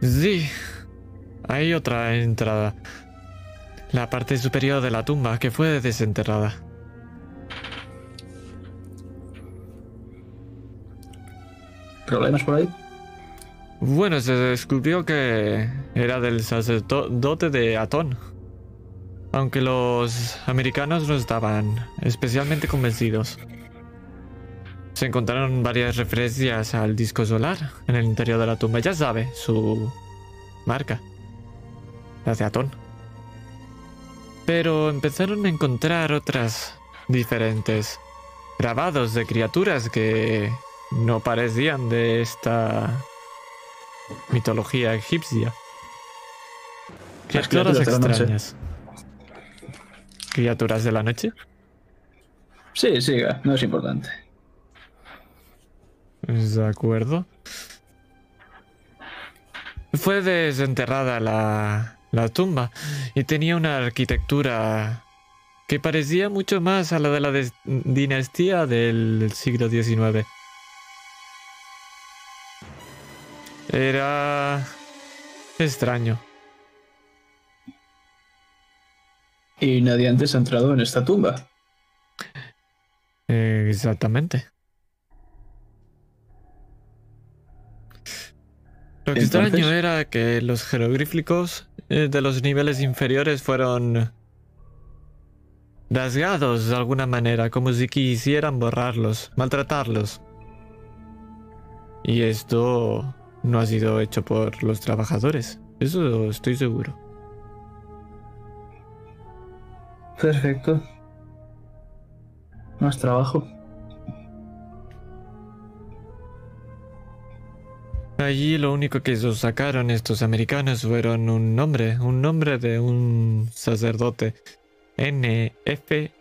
Sí, hay otra entrada. La parte superior de la tumba que fue desenterrada. ¿Problemas por ahí? Bueno, se descubrió que era del sacerdote de Atón. Aunque los americanos no estaban especialmente convencidos. Se encontraron varias referencias al disco solar en el interior de la tumba. Ya sabe, su marca. La de Atón. Pero empezaron a encontrar otras diferentes. Grabados de criaturas que no parecían de esta mitología egipcia. Criaturas extrañas. ¿Criaturas de la noche? Sí, siga, no es importante. De acuerdo. Fue desenterrada la, la tumba y tenía una arquitectura que parecía mucho más a la de la dinastía del siglo XIX. Era extraño. Y nadie antes ha entrado en esta tumba. Eh, exactamente. Lo que Entonces- extraño era que los jeroglíficos eh, de los niveles inferiores fueron rasgados de alguna manera, como si quisieran borrarlos, maltratarlos. Y esto no ha sido hecho por los trabajadores, eso estoy seguro. Perfecto. Más trabajo. Allí lo único que ellos sacaron estos americanos fueron un nombre, un nombre de un sacerdote. N-F-R-N.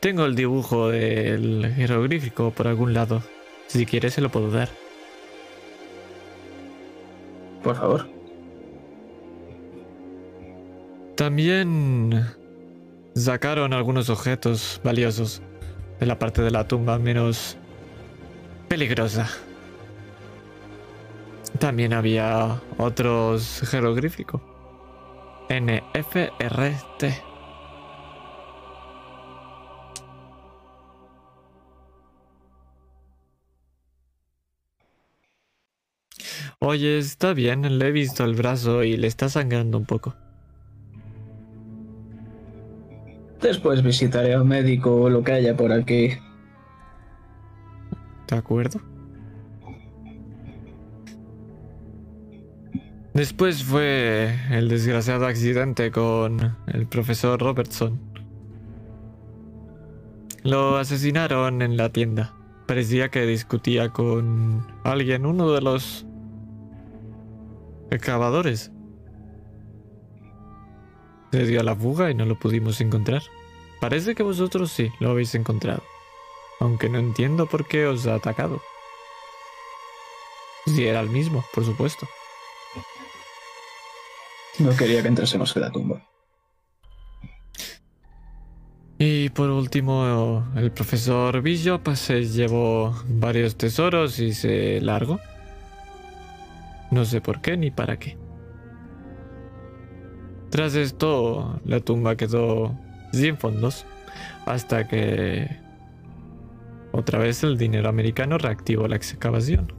Tengo el dibujo del jeroglífico por algún lado. Si quieres se lo puedo dar. Por favor. También sacaron algunos objetos valiosos de la parte de la tumba menos peligrosa. También había otros jeroglíficos. N-F-R-T. Oye, está bien, le he visto el brazo y le está sangrando un poco. Después visitaré a un médico o lo que haya por aquí. ¿De acuerdo? Después fue el desgraciado accidente con el profesor Robertson. Lo asesinaron en la tienda. Parecía que discutía con alguien, uno de los excavadores. Se dio a la fuga y no lo pudimos encontrar. Parece que vosotros sí lo habéis encontrado. Aunque no entiendo por qué os ha atacado. Si era el mismo, por supuesto. No quería que entrásemos en la tumba. Y por último, el profesor Bishop se llevó varios tesoros y se largó. No sé por qué ni para qué. Tras esto, la tumba quedó sin fondos hasta que otra vez el dinero americano reactivó la excavación.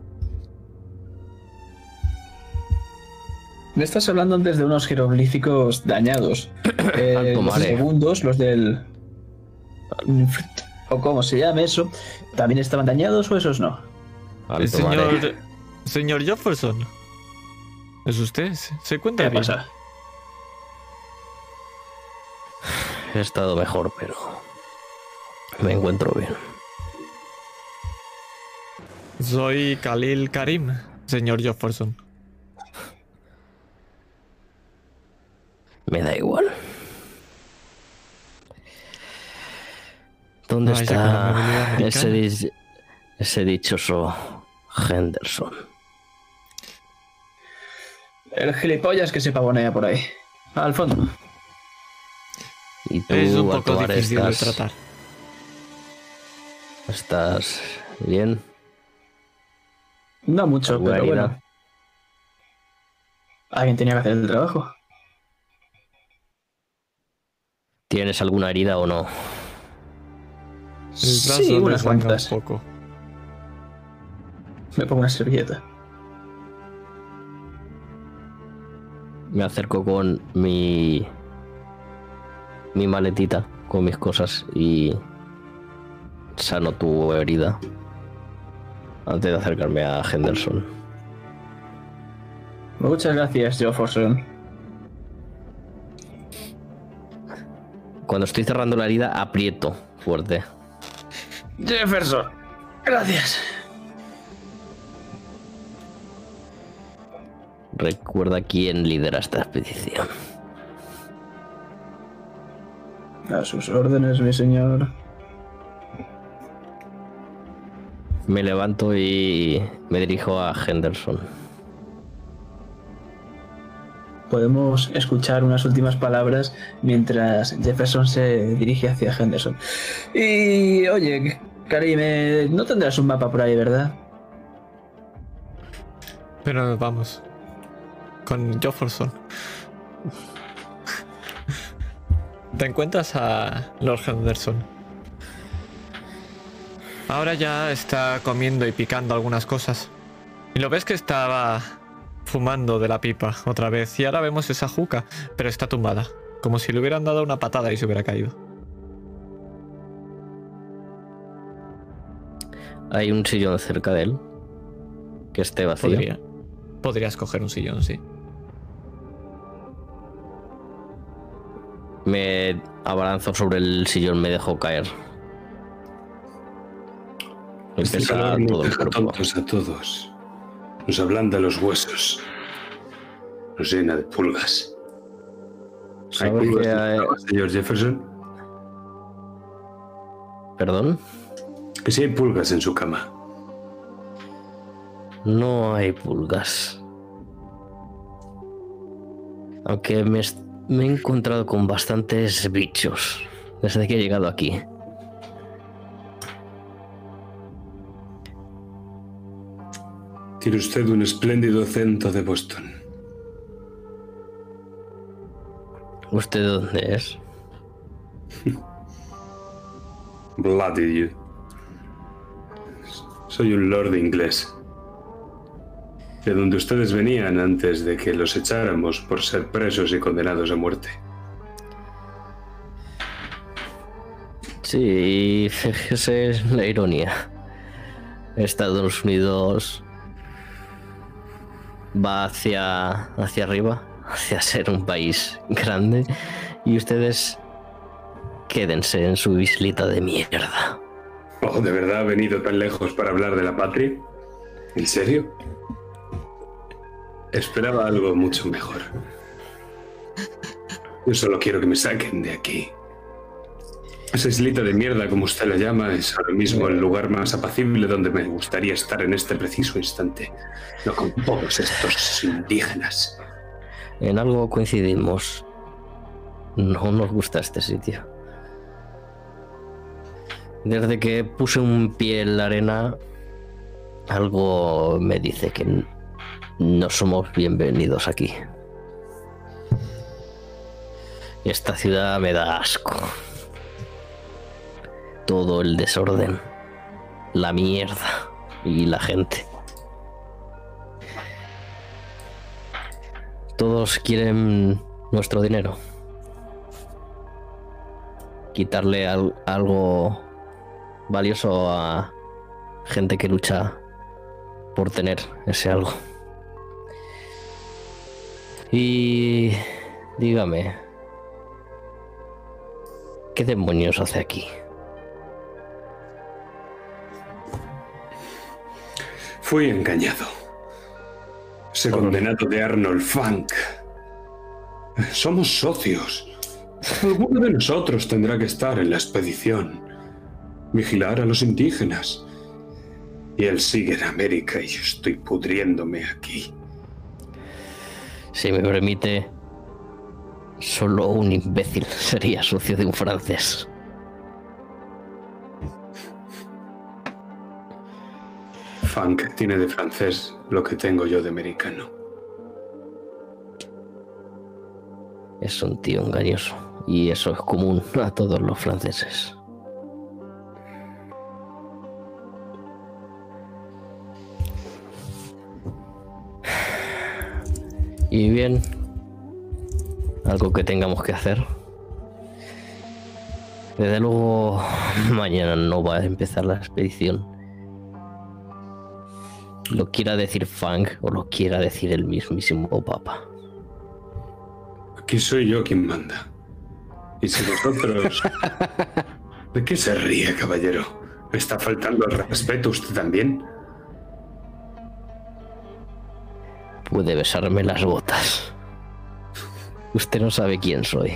Me estás hablando antes de unos jeroglíficos dañados. Eh, los segundos, los del. O como se llame eso. ¿También estaban dañados o esos no? El mare. señor, señor Jefferson. ¿Es usted? ¿Se encuentra ¿Qué bien? pasa? He estado mejor, pero me encuentro bien. Soy Khalil Karim, señor Jefferson. Me da igual. ¿Dónde está ese, ese dichoso Henderson. El gilipollas que se pavonea por ahí. Al fondo. Y tú, Es un poco Altobar, difícil de tratar. estás bien. No mucho, ¿Alguna pero herida? bueno. Alguien tenía que hacer el trabajo. ¿Tienes alguna herida o no? Sí, unas cuantas. un poco. Me pongo una servilleta. Me acerco con mi. mi maletita, con mis cosas y. sano tu herida. Antes de acercarme a Henderson. Muchas gracias, Jefferson. Cuando estoy cerrando la herida, aprieto fuerte. Jefferson. Gracias. Recuerda quién lidera esta expedición. A sus órdenes, mi señor. Me levanto y me dirijo a Henderson. Podemos escuchar unas últimas palabras mientras Jefferson se dirige hacia Henderson. Y oye, Karim, no tendrás un mapa por ahí, ¿verdad? Pero vamos. Con Jefferson. Te encuentras a Lord Henderson. Ahora ya está comiendo y picando algunas cosas. Y lo ves que estaba fumando de la pipa otra vez. Y ahora vemos esa juca, pero está tumbada. Como si le hubieran dado una patada y se hubiera caído. Hay un sillón cerca de él. Que esté vacío. Podría. Podrías coger un sillón, sí. Me abalanzo sobre el sillón, me dejo caer. Me Este pesa todo el cuerpo. a todos. Nos ablanda los huesos. Nos llena de pulgas. ¿Hay ¿Sabes pulgas hay- señor Jefferson? ¿Perdón? Que si hay pulgas en su cama. No hay pulgas. Aunque me, est- me he encontrado con bastantes bichos desde que he llegado aquí. Tiene usted un espléndido acento de Boston. ¿Usted de dónde es? Bloody you. Soy un lord inglés. De donde ustedes venían antes de que los echáramos por ser presos y condenados a muerte. Sí, es la ironía. Estados Unidos va hacia, hacia arriba, hacia ser un país grande, y ustedes quédense en su islita de mierda. Oh, ¿de verdad ha venido tan lejos para hablar de la patria? ¿En serio? Esperaba algo mucho mejor. Yo solo quiero que me saquen de aquí. Esa islita de mierda, como usted la llama, es ahora mismo el lugar más apacible donde me gustaría estar en este preciso instante. No con todos estos indígenas. En algo coincidimos. No nos gusta este sitio. Desde que puse un pie en la arena, algo me dice que no somos bienvenidos aquí. Esta ciudad me da asco. Todo el desorden, la mierda y la gente. Todos quieren nuestro dinero. Quitarle al- algo valioso a gente que lucha por tener ese algo. Y dígame, ¿qué demonios hace aquí? Fui engañado. Ese condenado de Arnold Funk. Somos socios. Alguno de nosotros tendrá que estar en la expedición. Vigilar a los indígenas. Y él sigue en América y yo estoy pudriéndome aquí. Si me permite, solo un imbécil sería socio de un francés. Funk tiene de francés lo que tengo yo de americano. Es un tío engañoso y eso es común a todos los franceses. Y bien, algo que tengamos que hacer. Desde luego, mañana no va a empezar la expedición. Lo quiera decir Fang o lo quiera decir el mismísimo Papa. Aquí soy yo quien manda. Y si vosotros... ¿De qué se ríe, caballero? ¿Me está faltando el respeto usted también? Puede besarme las botas. Usted no sabe quién soy.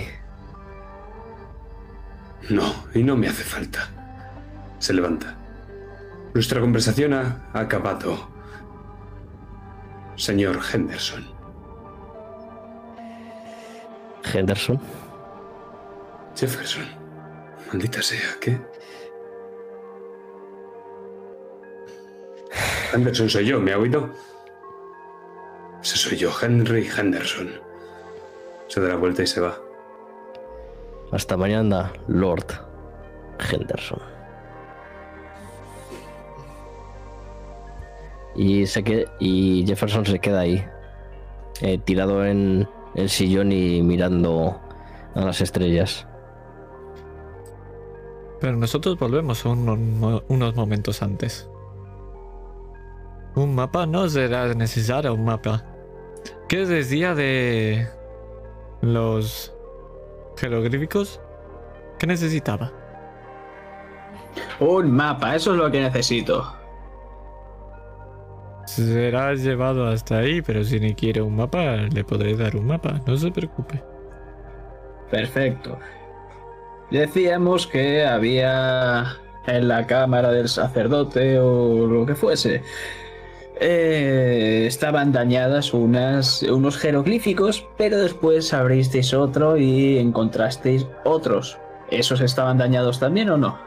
No, y no me hace falta. Se levanta. Nuestra conversación ha acabado. Señor Henderson. Henderson. Jefferson. Maldita sea, ¿qué? Henderson soy yo, ¿me ha oído? Ese soy yo, Henry Henderson. Se da la vuelta y se va. Hasta mañana, Lord Henderson. Y, se que, y Jefferson se queda ahí, eh, tirado en el sillón y mirando a las estrellas. Pero nosotros volvemos un- unos momentos antes. Un mapa no será necesario, un mapa. ¿Qué decía de los jeroglíficos? ¿Qué necesitaba? Un mapa, eso es lo que necesito. Será llevado hasta ahí, pero si ni quiere un mapa, le podré dar un mapa, no se preocupe. Perfecto. Decíamos que había en la cámara del sacerdote o lo que fuese. Eh, estaban dañadas unas, unos jeroglíficos, pero después abristeis otro y encontrasteis otros. ¿Esos estaban dañados también o no?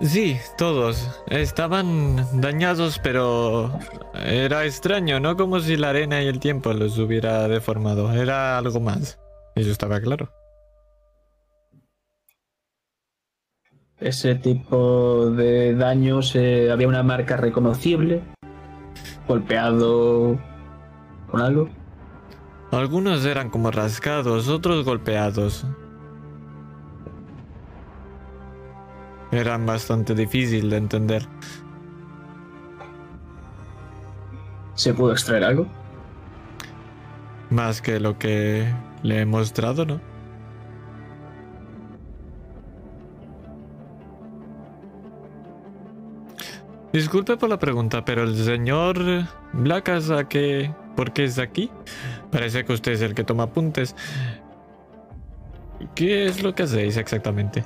Sí, todos. Estaban dañados, pero era extraño, no como si la arena y el tiempo los hubiera deformado. Era algo más. Eso estaba claro. Ese tipo de daños, eh, había una marca reconocible, golpeado con algo. Algunos eran como rasgados, otros golpeados. Eran bastante difícil de entender. ¿Se pudo extraer algo? Más que lo que le he mostrado, ¿no? Disculpe por la pregunta, pero el señor Blacas, ¿a qué? ¿Por qué es aquí? Parece que usted es el que toma apuntes. ¿Qué es lo que hacéis exactamente?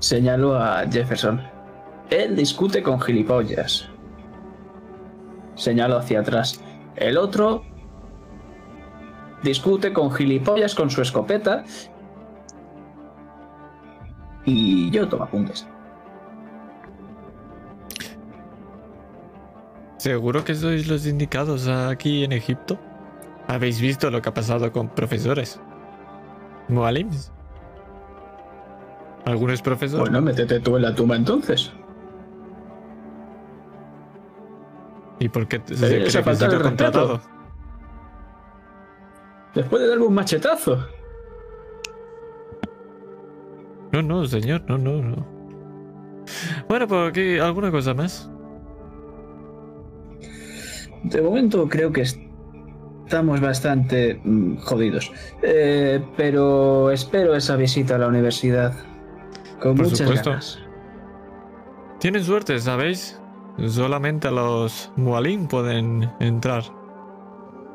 Señalo a Jefferson. Él discute con gilipollas. Señalo hacia atrás. El otro discute con gilipollas con su escopeta. Y yo tomo apuntes. ¿Seguro que sois los indicados aquí en Egipto? ¿Habéis visto lo que ha pasado con profesores? ¿Mualims? ¿Algunos profesores? Bueno, métete tú en la tumba entonces. ¿Y por qué te Eh, se cree que de respeto. contratado? Después de darme un machetazo. No, no, señor, no, no, no. Bueno, por aquí, ¿alguna cosa más? De momento creo que estamos bastante mm, jodidos. Eh, pero espero esa visita a la universidad. Con Por muchas supuesto. ganas. Tienen suerte, ¿sabéis? Solamente los Mualim pueden entrar.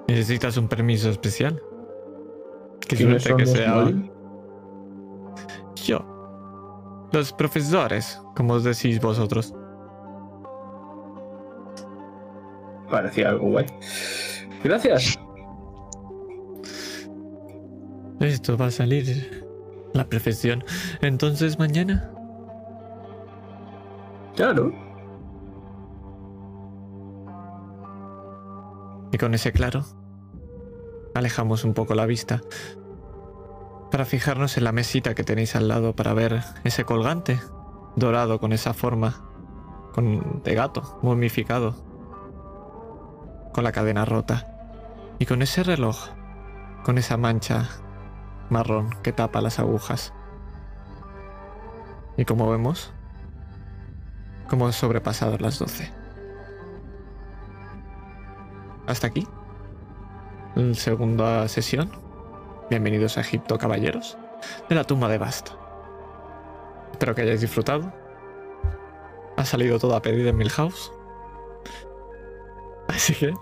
Necesitas un permiso especial. Qué ¿Quiénes suerte que sea? Yo. Los profesores, como os decís vosotros. Parecía algo guay. Gracias. Esto va a salir la perfección. Entonces mañana. Claro. Y con ese claro, alejamos un poco la vista para fijarnos en la mesita que tenéis al lado para ver ese colgante dorado con esa forma de gato, momificado, con la cadena rota. Y con ese reloj, con esa mancha marrón que tapa las agujas. Y como vemos, como han sobrepasado las 12. Hasta aquí. La segunda sesión. Bienvenidos a Egipto, caballeros. De la tumba de Bast. Espero que hayáis disfrutado. Ha salido todo a pedir en Milhouse. Así que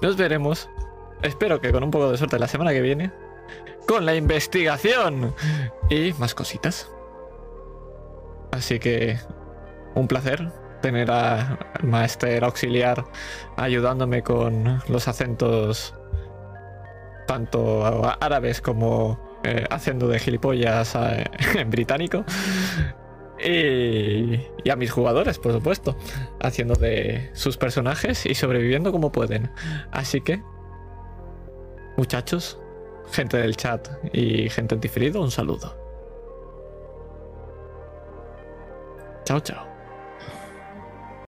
nos veremos. Espero que con un poco de suerte la semana que viene. Con la investigación. Y más cositas. Así que un placer tener al máster auxiliar ayudándome con los acentos tanto árabes como eh, haciendo de gilipollas en británico. Y, a mis jugadores, por supuesto, haciendo de sus personajes y sobreviviendo como pueden. Así que, muchachos, gente del chat y gente en un saludo. Chao, chao.